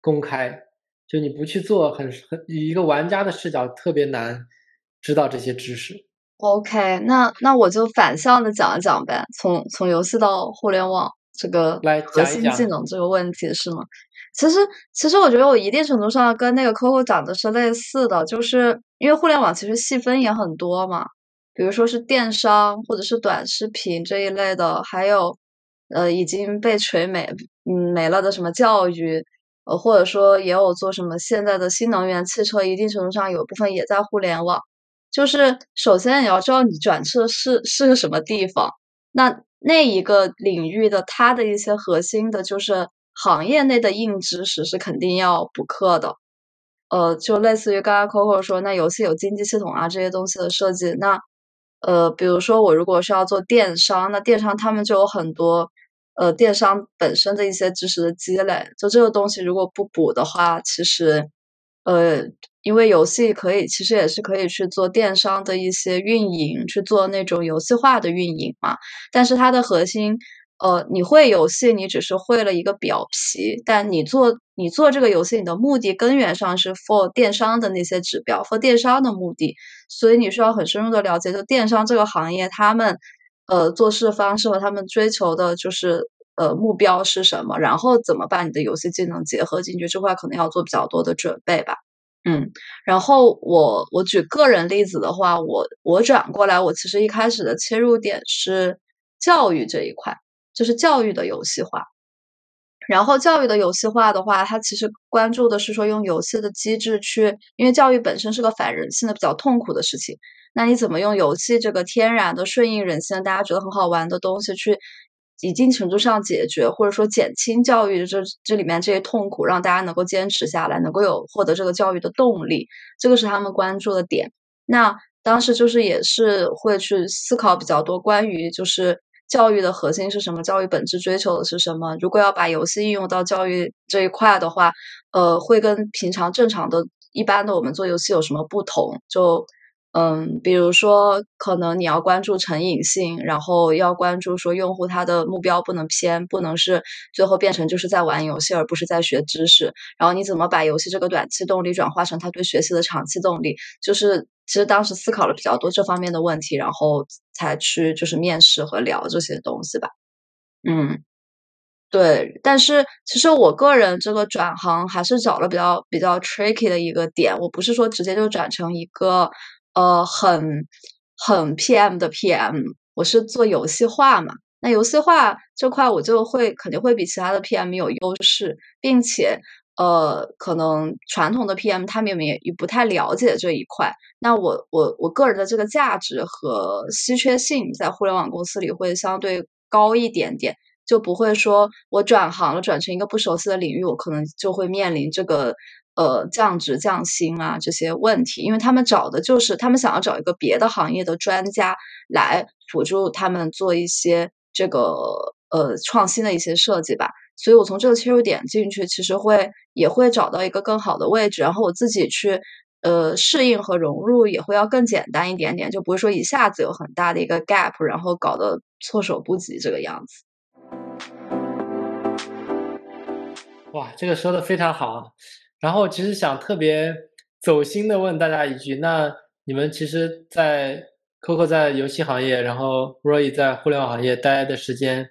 公开，就你不去做，很很以一个玩家的视角特别难知道这些知识。OK，那那我就反向的讲一讲呗，从从游戏到互联网这个核心技能这个问题是吗？其实其实我觉得我一定程度上跟那个 Coco 讲的是类似的，就是因为互联网其实细分也很多嘛，比如说是电商或者是短视频这一类的，还有。呃，已经被锤没，嗯，没了的什么教育，呃，或者说也有做什么现在的新能源汽车，一定程度上有部分也在互联网。就是首先你要知道你转车是是个什么地方，那那一个领域的它的一些核心的，就是行业内的硬知识是肯定要补课的。呃，就类似于刚刚 Coco 说，那游戏有经济系统啊这些东西的设计，那呃，比如说我如果是要做电商，那电商他们就有很多。呃，电商本身的一些知识的积累，就这个东西如果不补的话，其实，呃，因为游戏可以，其实也是可以去做电商的一些运营，去做那种游戏化的运营嘛。但是它的核心，呃，你会游戏，你只是会了一个表皮，但你做你做这个游戏，你的目的根源上是 for 电商的那些指标，for 电商的目的，所以你需要很深入的了解，就电商这个行业他们。呃，做事方式和他们追求的就是呃目标是什么，然后怎么把你的游戏技能结合进去，这块可能要做比较多的准备吧。嗯，然后我我举个人例子的话，我我转过来，我其实一开始的切入点是教育这一块，就是教育的游戏化。然后教育的游戏化的话，它其实关注的是说用游戏的机制去，因为教育本身是个反人性的、比较痛苦的事情。那你怎么用游戏这个天然的顺应人性、大家觉得很好玩的东西，去一定程度上解决或者说减轻教育这这里面这些痛苦，让大家能够坚持下来，能够有获得这个教育的动力，这个是他们关注的点。那当时就是也是会去思考比较多关于就是。教育的核心是什么？教育本质追求的是什么？如果要把游戏应用到教育这一块的话，呃，会跟平常正常的一般的我们做游戏有什么不同？就嗯，比如说，可能你要关注成瘾性，然后要关注说用户他的目标不能偏，不能是最后变成就是在玩游戏，而不是在学知识。然后你怎么把游戏这个短期动力转化成他对学习的长期动力？就是其实当时思考了比较多这方面的问题，然后才去就是面试和聊这些东西吧。嗯，对。但是其实我个人这个转行还是找了比较比较 tricky 的一个点，我不是说直接就转成一个。呃，很很 PM 的 PM，我是做游戏化嘛，那游戏化这块我就会肯定会比其他的 PM 有优势，并且呃，可能传统的 PM 他们也也不太了解这一块，那我我我个人的这个价值和稀缺性在互联网公司里会相对高一点点，就不会说我转行了转成一个不熟悉的领域，我可能就会面临这个。呃，降职降薪啊这些问题，因为他们找的就是他们想要找一个别的行业的专家来辅助他们做一些这个呃创新的一些设计吧。所以我从这个切入点进去，其实会也会找到一个更好的位置，然后我自己去呃适应和融入也会要更简单一点点，就不会说一下子有很大的一个 gap，然后搞得措手不及这个样子。哇，这个说的非常好。然后其实想特别走心的问大家一句：那你们其实，在 Coco 在游戏行业，然后 Roy 在互联网行业待的时间，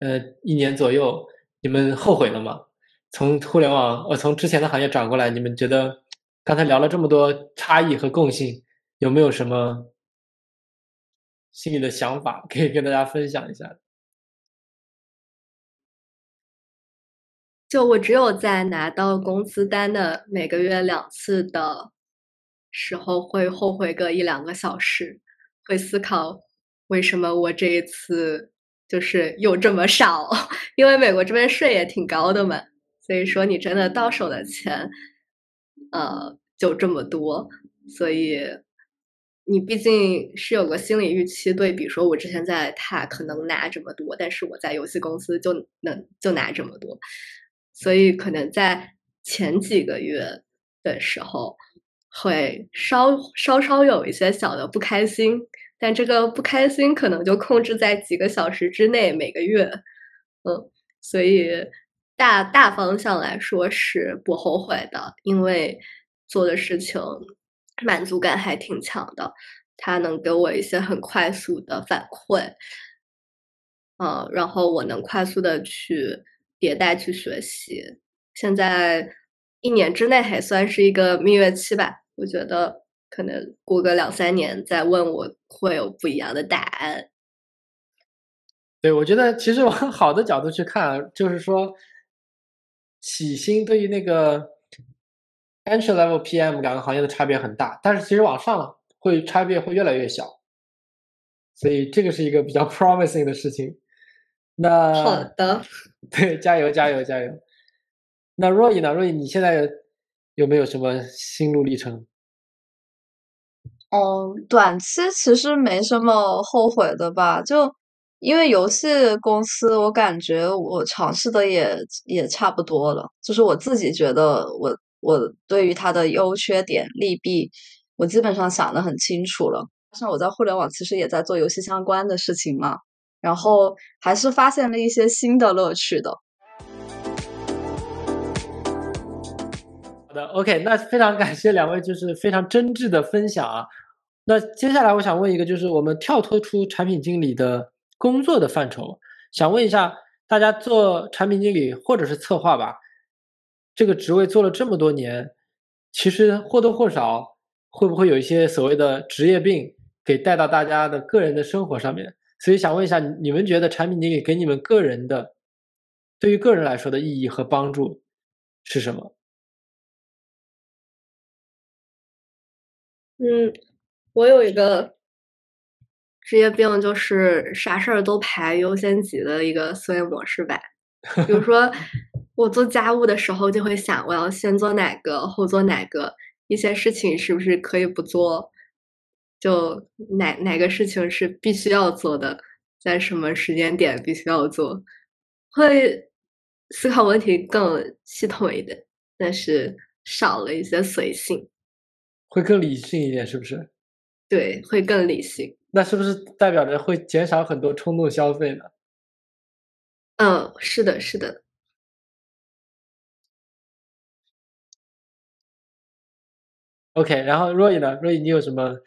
呃，一年左右，你们后悔了吗？从互联网，呃，从之前的行业转过来，你们觉得刚才聊了这么多差异和共性，有没有什么心里的想法可以跟大家分享一下？就我只有在拿到工资单的每个月两次的时候，会后悔个一两个小时，会思考为什么我这一次就是又这么少，因为美国这边税也挺高的嘛，所以说你真的到手的钱，呃，就这么多，所以你毕竟是有个心理预期，对比说我之前在塔可能拿这么多，但是我在游戏公司就能就拿这么多。所以可能在前几个月的时候，会稍稍稍有一些小的不开心，但这个不开心可能就控制在几个小时之内，每个月，嗯，所以大大方向来说是不后悔的，因为做的事情满足感还挺强的，它能给我一些很快速的反馈，嗯，然后我能快速的去。迭代去学习，现在一年之内还算是一个蜜月期吧。我觉得可能过个两三年再问我会有不一样的答案。对，我觉得其实往 好的角度去看，就是说，起薪对于那个 entry level PM 两个行业的差别很大，但是其实往上会差别会越来越小，所以这个是一个比较 promising 的事情。那好的，对，加油加油加油！那若依呢？若依，你现在有没有什么心路历程？嗯，短期其实没什么后悔的吧，就因为游戏公司，我感觉我尝试的也也差不多了，就是我自己觉得我我对于它的优缺点利弊，我基本上想的很清楚了。像我在互联网其实也在做游戏相关的事情嘛，然后还是发现了一些新的乐趣的。好的，OK，那非常感谢两位，就是非常真挚的分享啊。那接下来我想问一个，就是我们跳脱出产品经理的工作的范畴，想问一下大家做产品经理或者是策划吧，这个职位做了这么多年，其实或多或少会不会有一些所谓的职业病给带到大家的个人的生活上面？所以想问一下，你们觉得产品经理给你们个人的，对于个人来说的意义和帮助是什么？嗯。我有一个职业病，就是啥事儿都排优先级的一个思维模式吧。比如 说，我做家务的时候就会想，我要先做哪个，后做哪个。一些事情是不是可以不做？就哪哪个事情是必须要做的，在什么时间点必须要做？会思考问题更系统一点，但是少了一些随性，会更理性一点，是不是？对，会更理性。那是不是代表着会减少很多冲动消费呢？嗯，是的，是的。OK，然后若雨呢？若雨，你有什么？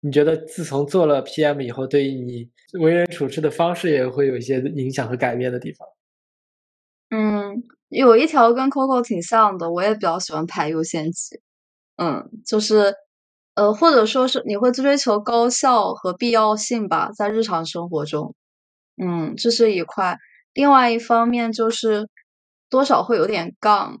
你觉得自从做了 PM 以后，对于你为人处事的方式也会有一些影响和改变的地方？嗯，有一条跟 Coco 挺像的，我也比较喜欢排优先级。嗯，就是。呃，或者说是你会追求高效和必要性吧，在日常生活中，嗯，这是一块。另外一方面就是多少会有点杠，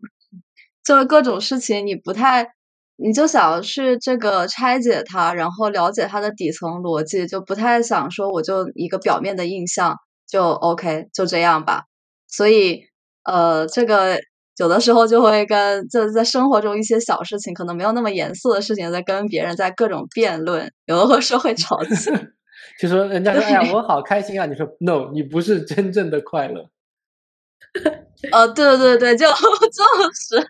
就是各种事情你不太，你就想去这个拆解它，然后了解它的底层逻辑，就不太想说我就一个表面的印象就 OK 就这样吧。所以，呃，这个。有的时候就会跟就在生活中一些小事情，可能没有那么严肃的事情，在跟别人在各种辩论，有的时候会吵架。就说人家说哎呀，我好开心啊！你说 no，你不是真正的快乐。呃，对对对，就 就是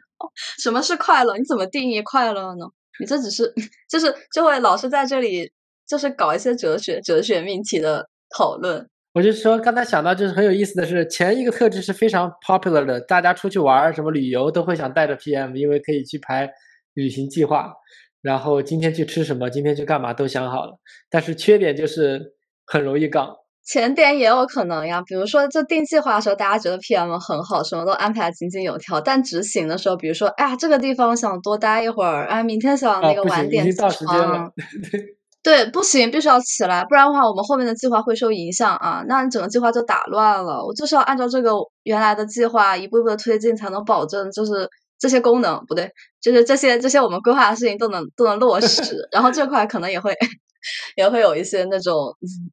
什么是快乐？你怎么定义快乐呢？你这只是 就是就会老是在这里就是搞一些哲学哲学命题的讨论。我就说，刚才想到就是很有意思的是，前一个特质是非常 popular 的，大家出去玩什么旅游都会想带着 PM，因为可以去排旅行计划，然后今天去吃什么，今天去干嘛都想好了。但是缺点就是很容易杠。前点也有可能呀，比如说就定计划的时候，大家觉得 PM 很好，什么都安排井井有条，但执行的时候，比如说，哎呀，这个地方想多待一会儿，哎，明天想那个晚点起床。对，不行，必须要起来，不然的话，我们后面的计划会受影响啊。那你整个计划就打乱了。我就是要按照这个原来的计划一步步的推进，才能保证就是这些功能不对，就是这些这些我们规划的事情都能都能落实。然后这块可能也会 也会有一些那种，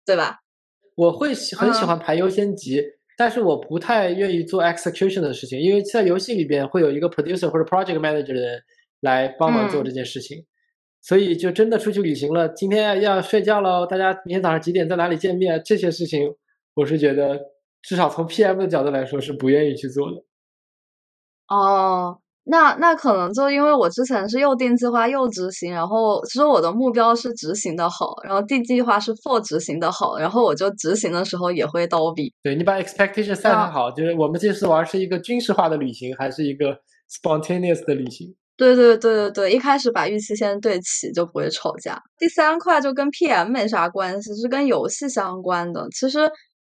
对吧？我会很喜欢排优先级，但是我不太愿意做 execution 的事情，因为在游戏里边会有一个 producer 或者 project manager 的人来帮忙做这件事情。所以就真的出去旅行了，今天要睡觉喽。大家明天早上几点在哪里见面？这些事情，我是觉得至少从 PM 的角度来说是不愿意去做的。哦，那那可能就因为我之前是又定计划又执行，然后其实我的目标是执行的好，然后定计划是 for 执行的好，然后我就执行的时候也会刀逼。对你把 expectation set 好，就是我们这次玩是一个军事化的旅行，还是一个 spontaneous 的旅行？对对对对对，一开始把预期先对齐，就不会吵架。第三块就跟 PM 没啥关系，是跟游戏相关的。其实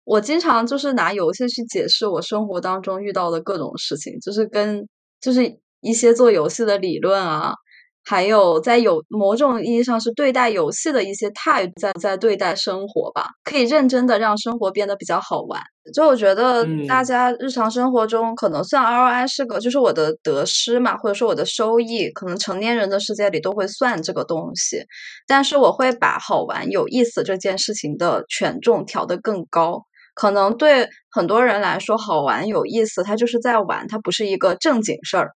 我经常就是拿游戏去解释我生活当中遇到的各种事情，就是跟就是一些做游戏的理论啊，还有在有某种意义上是对待游戏的一些态度，在在对待生活吧，可以认真的让生活变得比较好玩。就我觉得大家日常生活中可能算 ROI 是个，就是我的得失嘛，或者说我的收益，可能成年人的世界里都会算这个东西，但是我会把好玩有意思这件事情的权重调得更高。可能对很多人来说，好玩有意思，它就是在玩，它不是一个正经事儿。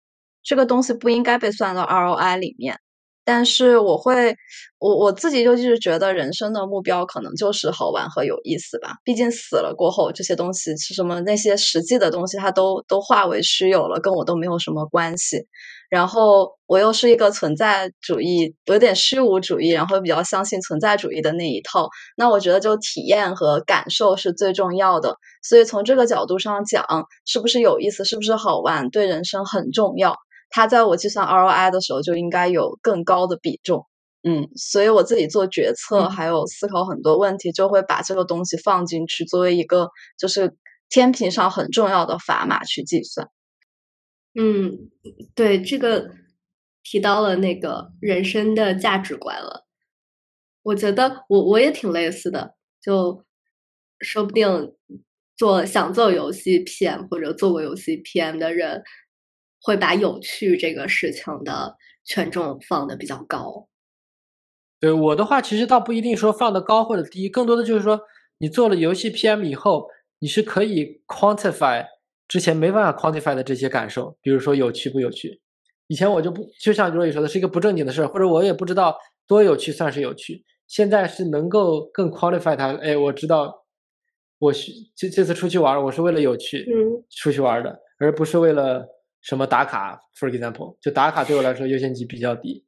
这个东西不应该被算到 ROI 里面。但是我会，我我自己就就是觉得人生的目标可能就是好玩和有意思吧。毕竟死了过后，这些东西是什么那些实际的东西，它都都化为虚有了，跟我都没有什么关系。然后我又是一个存在主义，有点虚无主义，然后比较相信存在主义的那一套。那我觉得就体验和感受是最重要的。所以从这个角度上讲，是不是有意思，是不是好玩，对人生很重要。它在我计算 ROI 的时候就应该有更高的比重，嗯，所以我自己做决策还有思考很多问题，就会把这个东西放进去，作为一个就是天平上很重要的砝码去计算。嗯，对，这个提到了那个人生的价值观了，我觉得我我也挺类似的，就说不定做想做游戏 PM 或者做过游戏 PM 的人。会把有趣这个事情的权重放的比较高。对我的话，其实倒不一定说放的高或者低，更多的就是说，你做了游戏 PM 以后，你是可以 quantify 之前没办法 quantify 的这些感受，比如说有趣不有趣。以前我就不就像若雨说的，是一个不正经的事儿，或者我也不知道多有趣算是有趣。现在是能够更 quantify 它，哎，我知道我这这次出去玩，我是为了有趣嗯出去玩的，而不是为了。什么打卡？For example，就打卡对我来说优先级比较低。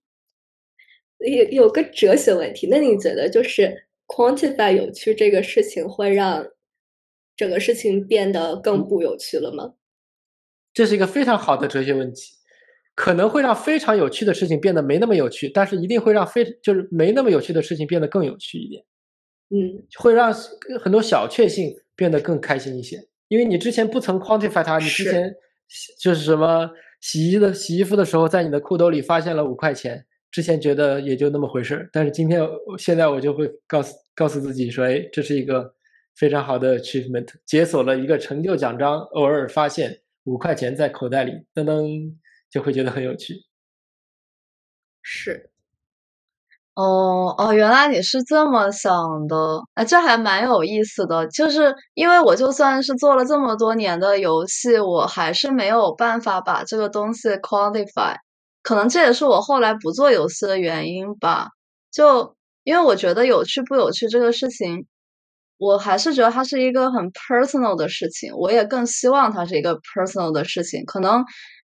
有有个哲学问题，那你觉得就是 quantify 有趣这个事情会让整个事情变得更不有趣了吗？这是一个非常好的哲学问题，可能会让非常有趣的事情变得没那么有趣，但是一定会让非就是没那么有趣的事情变得更有趣一点。嗯，会让很多小确幸变得更开心一些，因为你之前不曾 quantify 它，你之前。就是什么洗衣的洗衣服的时候，在你的裤兜里发现了五块钱，之前觉得也就那么回事儿，但是今天现在我就会告诉告诉自己说，哎，这是一个非常好的 achievement，解锁了一个成就奖章。偶尔发现五块钱在口袋里，噔噔，就会觉得很有趣。是。哦哦，原来你是这么想的，哎，这还蛮有意思的。就是因为我就算是做了这么多年的游戏，我还是没有办法把这个东西 qualify。可能这也是我后来不做游戏的原因吧。就因为我觉得有趣不有趣这个事情，我还是觉得它是一个很 personal 的事情。我也更希望它是一个 personal 的事情。可能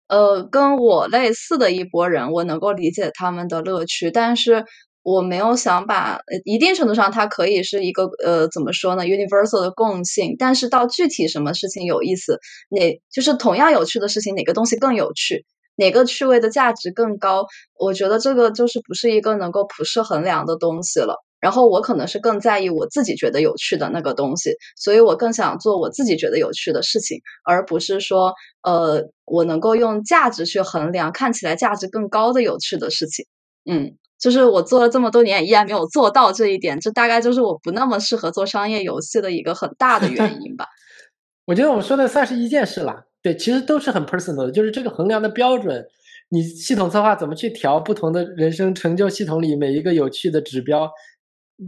呃，跟我类似的一波人，我能够理解他们的乐趣，但是。我没有想把，一定程度上它可以是一个呃，怎么说呢？universal 的共性，但是到具体什么事情有意思，哪就是同样有趣的事情，哪个东西更有趣，哪个趣味的价值更高？我觉得这个就是不是一个能够普世衡量的东西了。然后我可能是更在意我自己觉得有趣的那个东西，所以我更想做我自己觉得有趣的事情，而不是说呃，我能够用价值去衡量看起来价值更高的有趣的事情，嗯。就是我做了这么多年，依然没有做到这一点，这大概就是我不那么适合做商业游戏的一个很大的原因吧。我觉得我们说的算是一件事了，对，其实都是很 personal 的，就是这个衡量的标准，你系统策划怎么去调不同的人生成就系统里每一个有趣的指标，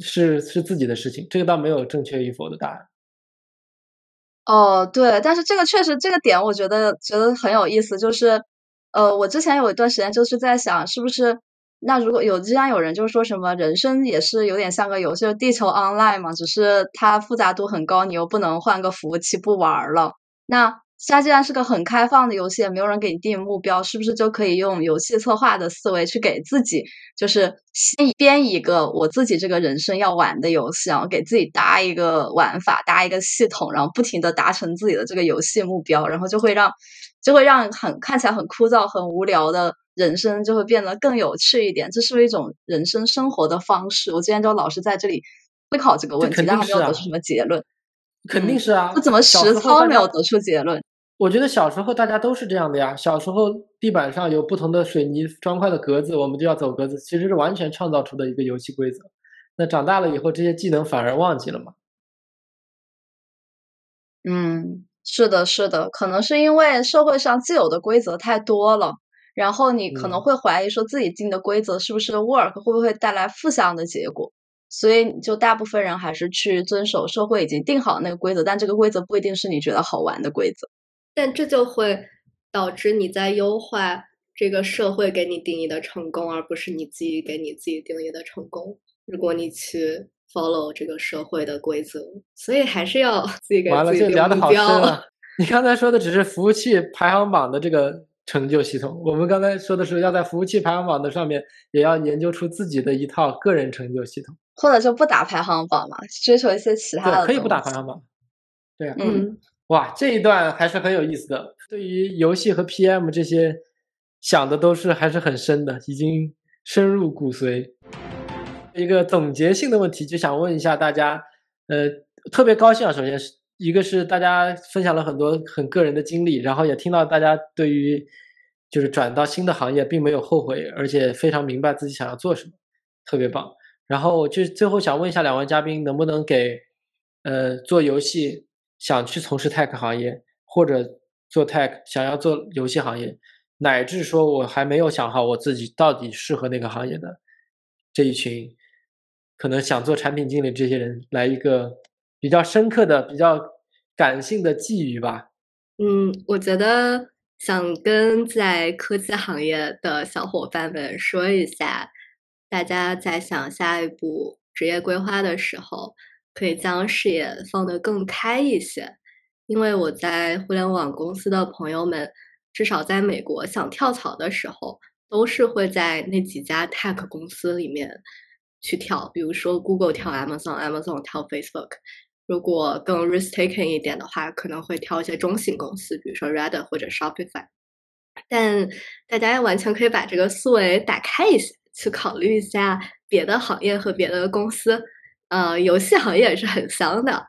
是是自己的事情，这个倒没有正确与否的答案。哦，对，但是这个确实这个点，我觉得觉得很有意思，就是呃，我之前有一段时间就是在想，是不是。那如果有既然有人就说什么人生也是有点像个游戏，就地球 online 嘛，只是它复杂度很高，你又不能换个服务器不玩了。那它既然是个很开放的游戏，也没有人给你定目标，是不是就可以用游戏策划的思维去给自己，就是先编一个我自己这个人生要玩的游戏，然后给自己搭一个玩法，搭一个系统，然后不停的达成自己的这个游戏目标，然后就会让就会让很看起来很枯燥、很无聊的。人生就会变得更有趣一点，这是不是一种人生生活的方式？我今天就老是在这里思考这个问题，但还没有得出什么结论。肯定是啊，我怎么实操没有得出结论？我觉得小时候大家都是这样的呀。小时候地板上有不同的水泥砖块的格子，我们就要走格子，其实是完全创造出的一个游戏规则。那长大了以后，这些技能反而忘记了嘛？嗯，是的，是的，可能是因为社会上既有的规则太多了，然后你可能会怀疑说自己定的规则是不是 work，会不会带来负向的结果，所以就大部分人还是去遵守社会已经定好那个规则，但这个规则不一定是你觉得好玩的规则，但这就会导致你在优化这个社会给你定义的成功，而不是你自己给你自己定义的成功。如果你去。follow 这个社会的规则，所以还是要 自己给完了，这聊的好深啊！你刚才说的只是服务器排行榜的这个成就系统，我们刚才说的是要在服务器排行榜的上面也要研究出自己的一套个人成就系统，或者就不打排行榜嘛，追求一些其他的。可以不打排行榜。对啊，嗯，哇，这一段还是很有意思的。对于游戏和 PM 这些想的都是还是很深的，已经深入骨髓。一个总结性的问题，就想问一下大家，呃，特别高兴啊！首先是一个是大家分享了很多很个人的经历，然后也听到大家对于就是转到新的行业并没有后悔，而且非常明白自己想要做什么，特别棒。然后就最后想问一下两位嘉宾，能不能给呃做游戏想去从事 tech 行业，或者做 tech 想要做游戏行业，乃至说我还没有想好我自己到底适合哪个行业的这一群。可能想做产品经理这些人来一个比较深刻的、比较感性的寄语吧。嗯，我觉得想跟在科技行业的小伙伴们说一下，大家在想下一步职业规划的时候，可以将视野放得更开一些。因为我在互联网公司的朋友们，至少在美国想跳槽的时候，都是会在那几家 tech 公司里面。去跳，比如说 Google 跳 Amazon，Amazon 跳 Facebook。如果更 risk taking 一点的话，可能会挑一些中型公司，比如说 Reddit 或者 Shopify。但大家完全可以把这个思维打开一些，去考虑一下别的行业和别的公司。呃，游戏行业是很香的，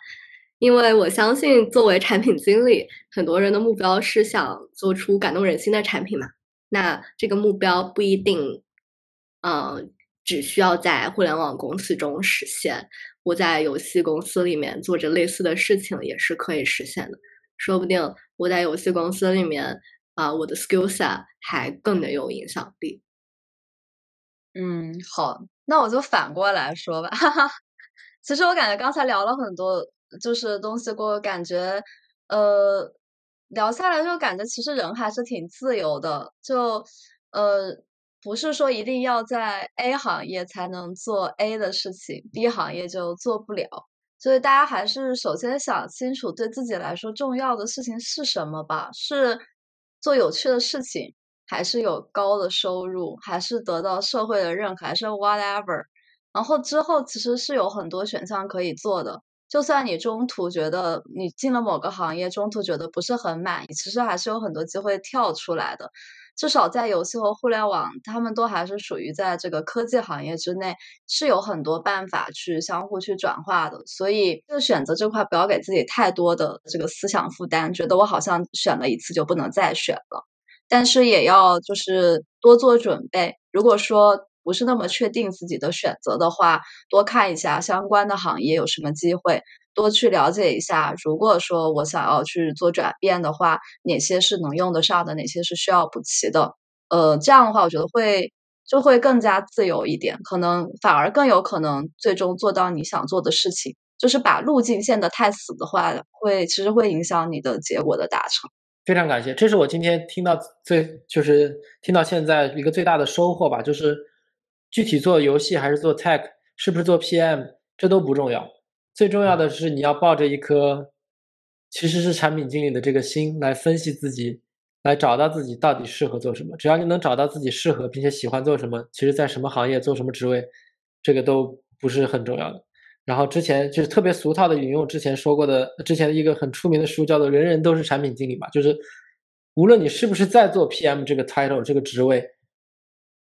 因为我相信作为产品经理，很多人的目标是想做出感动人心的产品嘛。那这个目标不一定，嗯。只需要在互联网公司中实现，我在游戏公司里面做着类似的事情也是可以实现的。说不定我在游戏公司里面啊，我的 skillset 还更能有影响力。嗯，好，那我就反过来说吧。哈哈，其实我感觉刚才聊了很多就是东西过，感觉呃聊下来就感觉其实人还是挺自由的，就呃。不是说一定要在 A 行业才能做 A 的事情，B 行业就做不了。所以大家还是首先想清楚对自己来说重要的事情是什么吧？是做有趣的事情，还是有高的收入，还是得到社会的认可，还是 whatever？然后之后其实是有很多选项可以做的。就算你中途觉得你进了某个行业，中途觉得不是很满意，其实还是有很多机会跳出来的。至少在游戏和互联网，他们都还是属于在这个科技行业之内，是有很多办法去相互去转化的。所以，就选择这块不要给自己太多的这个思想负担，觉得我好像选了一次就不能再选了。但是也要就是多做准备。如果说不是那么确定自己的选择的话，多看一下相关的行业有什么机会。多去了解一下，如果说我想要去做转变的话，哪些是能用得上的，哪些是需要补齐的？呃，这样的话，我觉得会就会更加自由一点，可能反而更有可能最终做到你想做的事情。就是把路径限得太死的话，会其实会影响你的结果的达成。非常感谢，这是我今天听到最就是听到现在一个最大的收获吧，就是具体做游戏还是做 tech，是不是做 PM，这都不重要。最重要的是，你要抱着一颗其实是产品经理的这个心来分析自己，来找到自己到底适合做什么。只要你能找到自己适合并且喜欢做什么，其实在什么行业做什么职位，这个都不是很重要的。然后之前就是特别俗套的引用之前说过的，之前的一个很出名的书叫做《人人都是产品经理》嘛，就是无论你是不是在做 PM 这个 title 这个职位，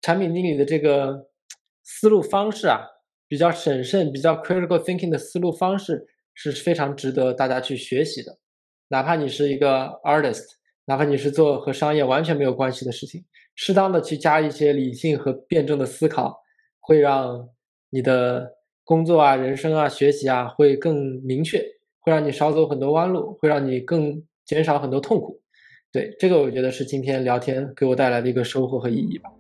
产品经理的这个思路方式啊。比较审慎、比较 critical thinking 的思路方式是非常值得大家去学习的。哪怕你是一个 artist，哪怕你是做和商业完全没有关系的事情，适当的去加一些理性和辩证的思考，会让你的工作啊、人生啊、学习啊会更明确，会让你少走很多弯路，会让你更减少很多痛苦。对，这个我觉得是今天聊天给我带来的一个收获和意义吧。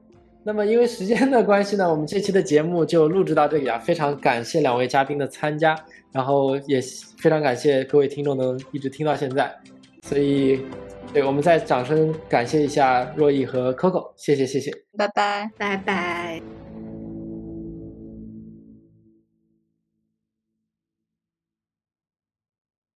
那么因为时间的关系呢，我们这期的节目就录制到这里啊。非常感谢两位嘉宾的参加，然后也非常感谢各位听众能一直听到现在。所以，对我们再掌声感谢一下若意和 Coco，谢谢谢谢，拜拜拜拜。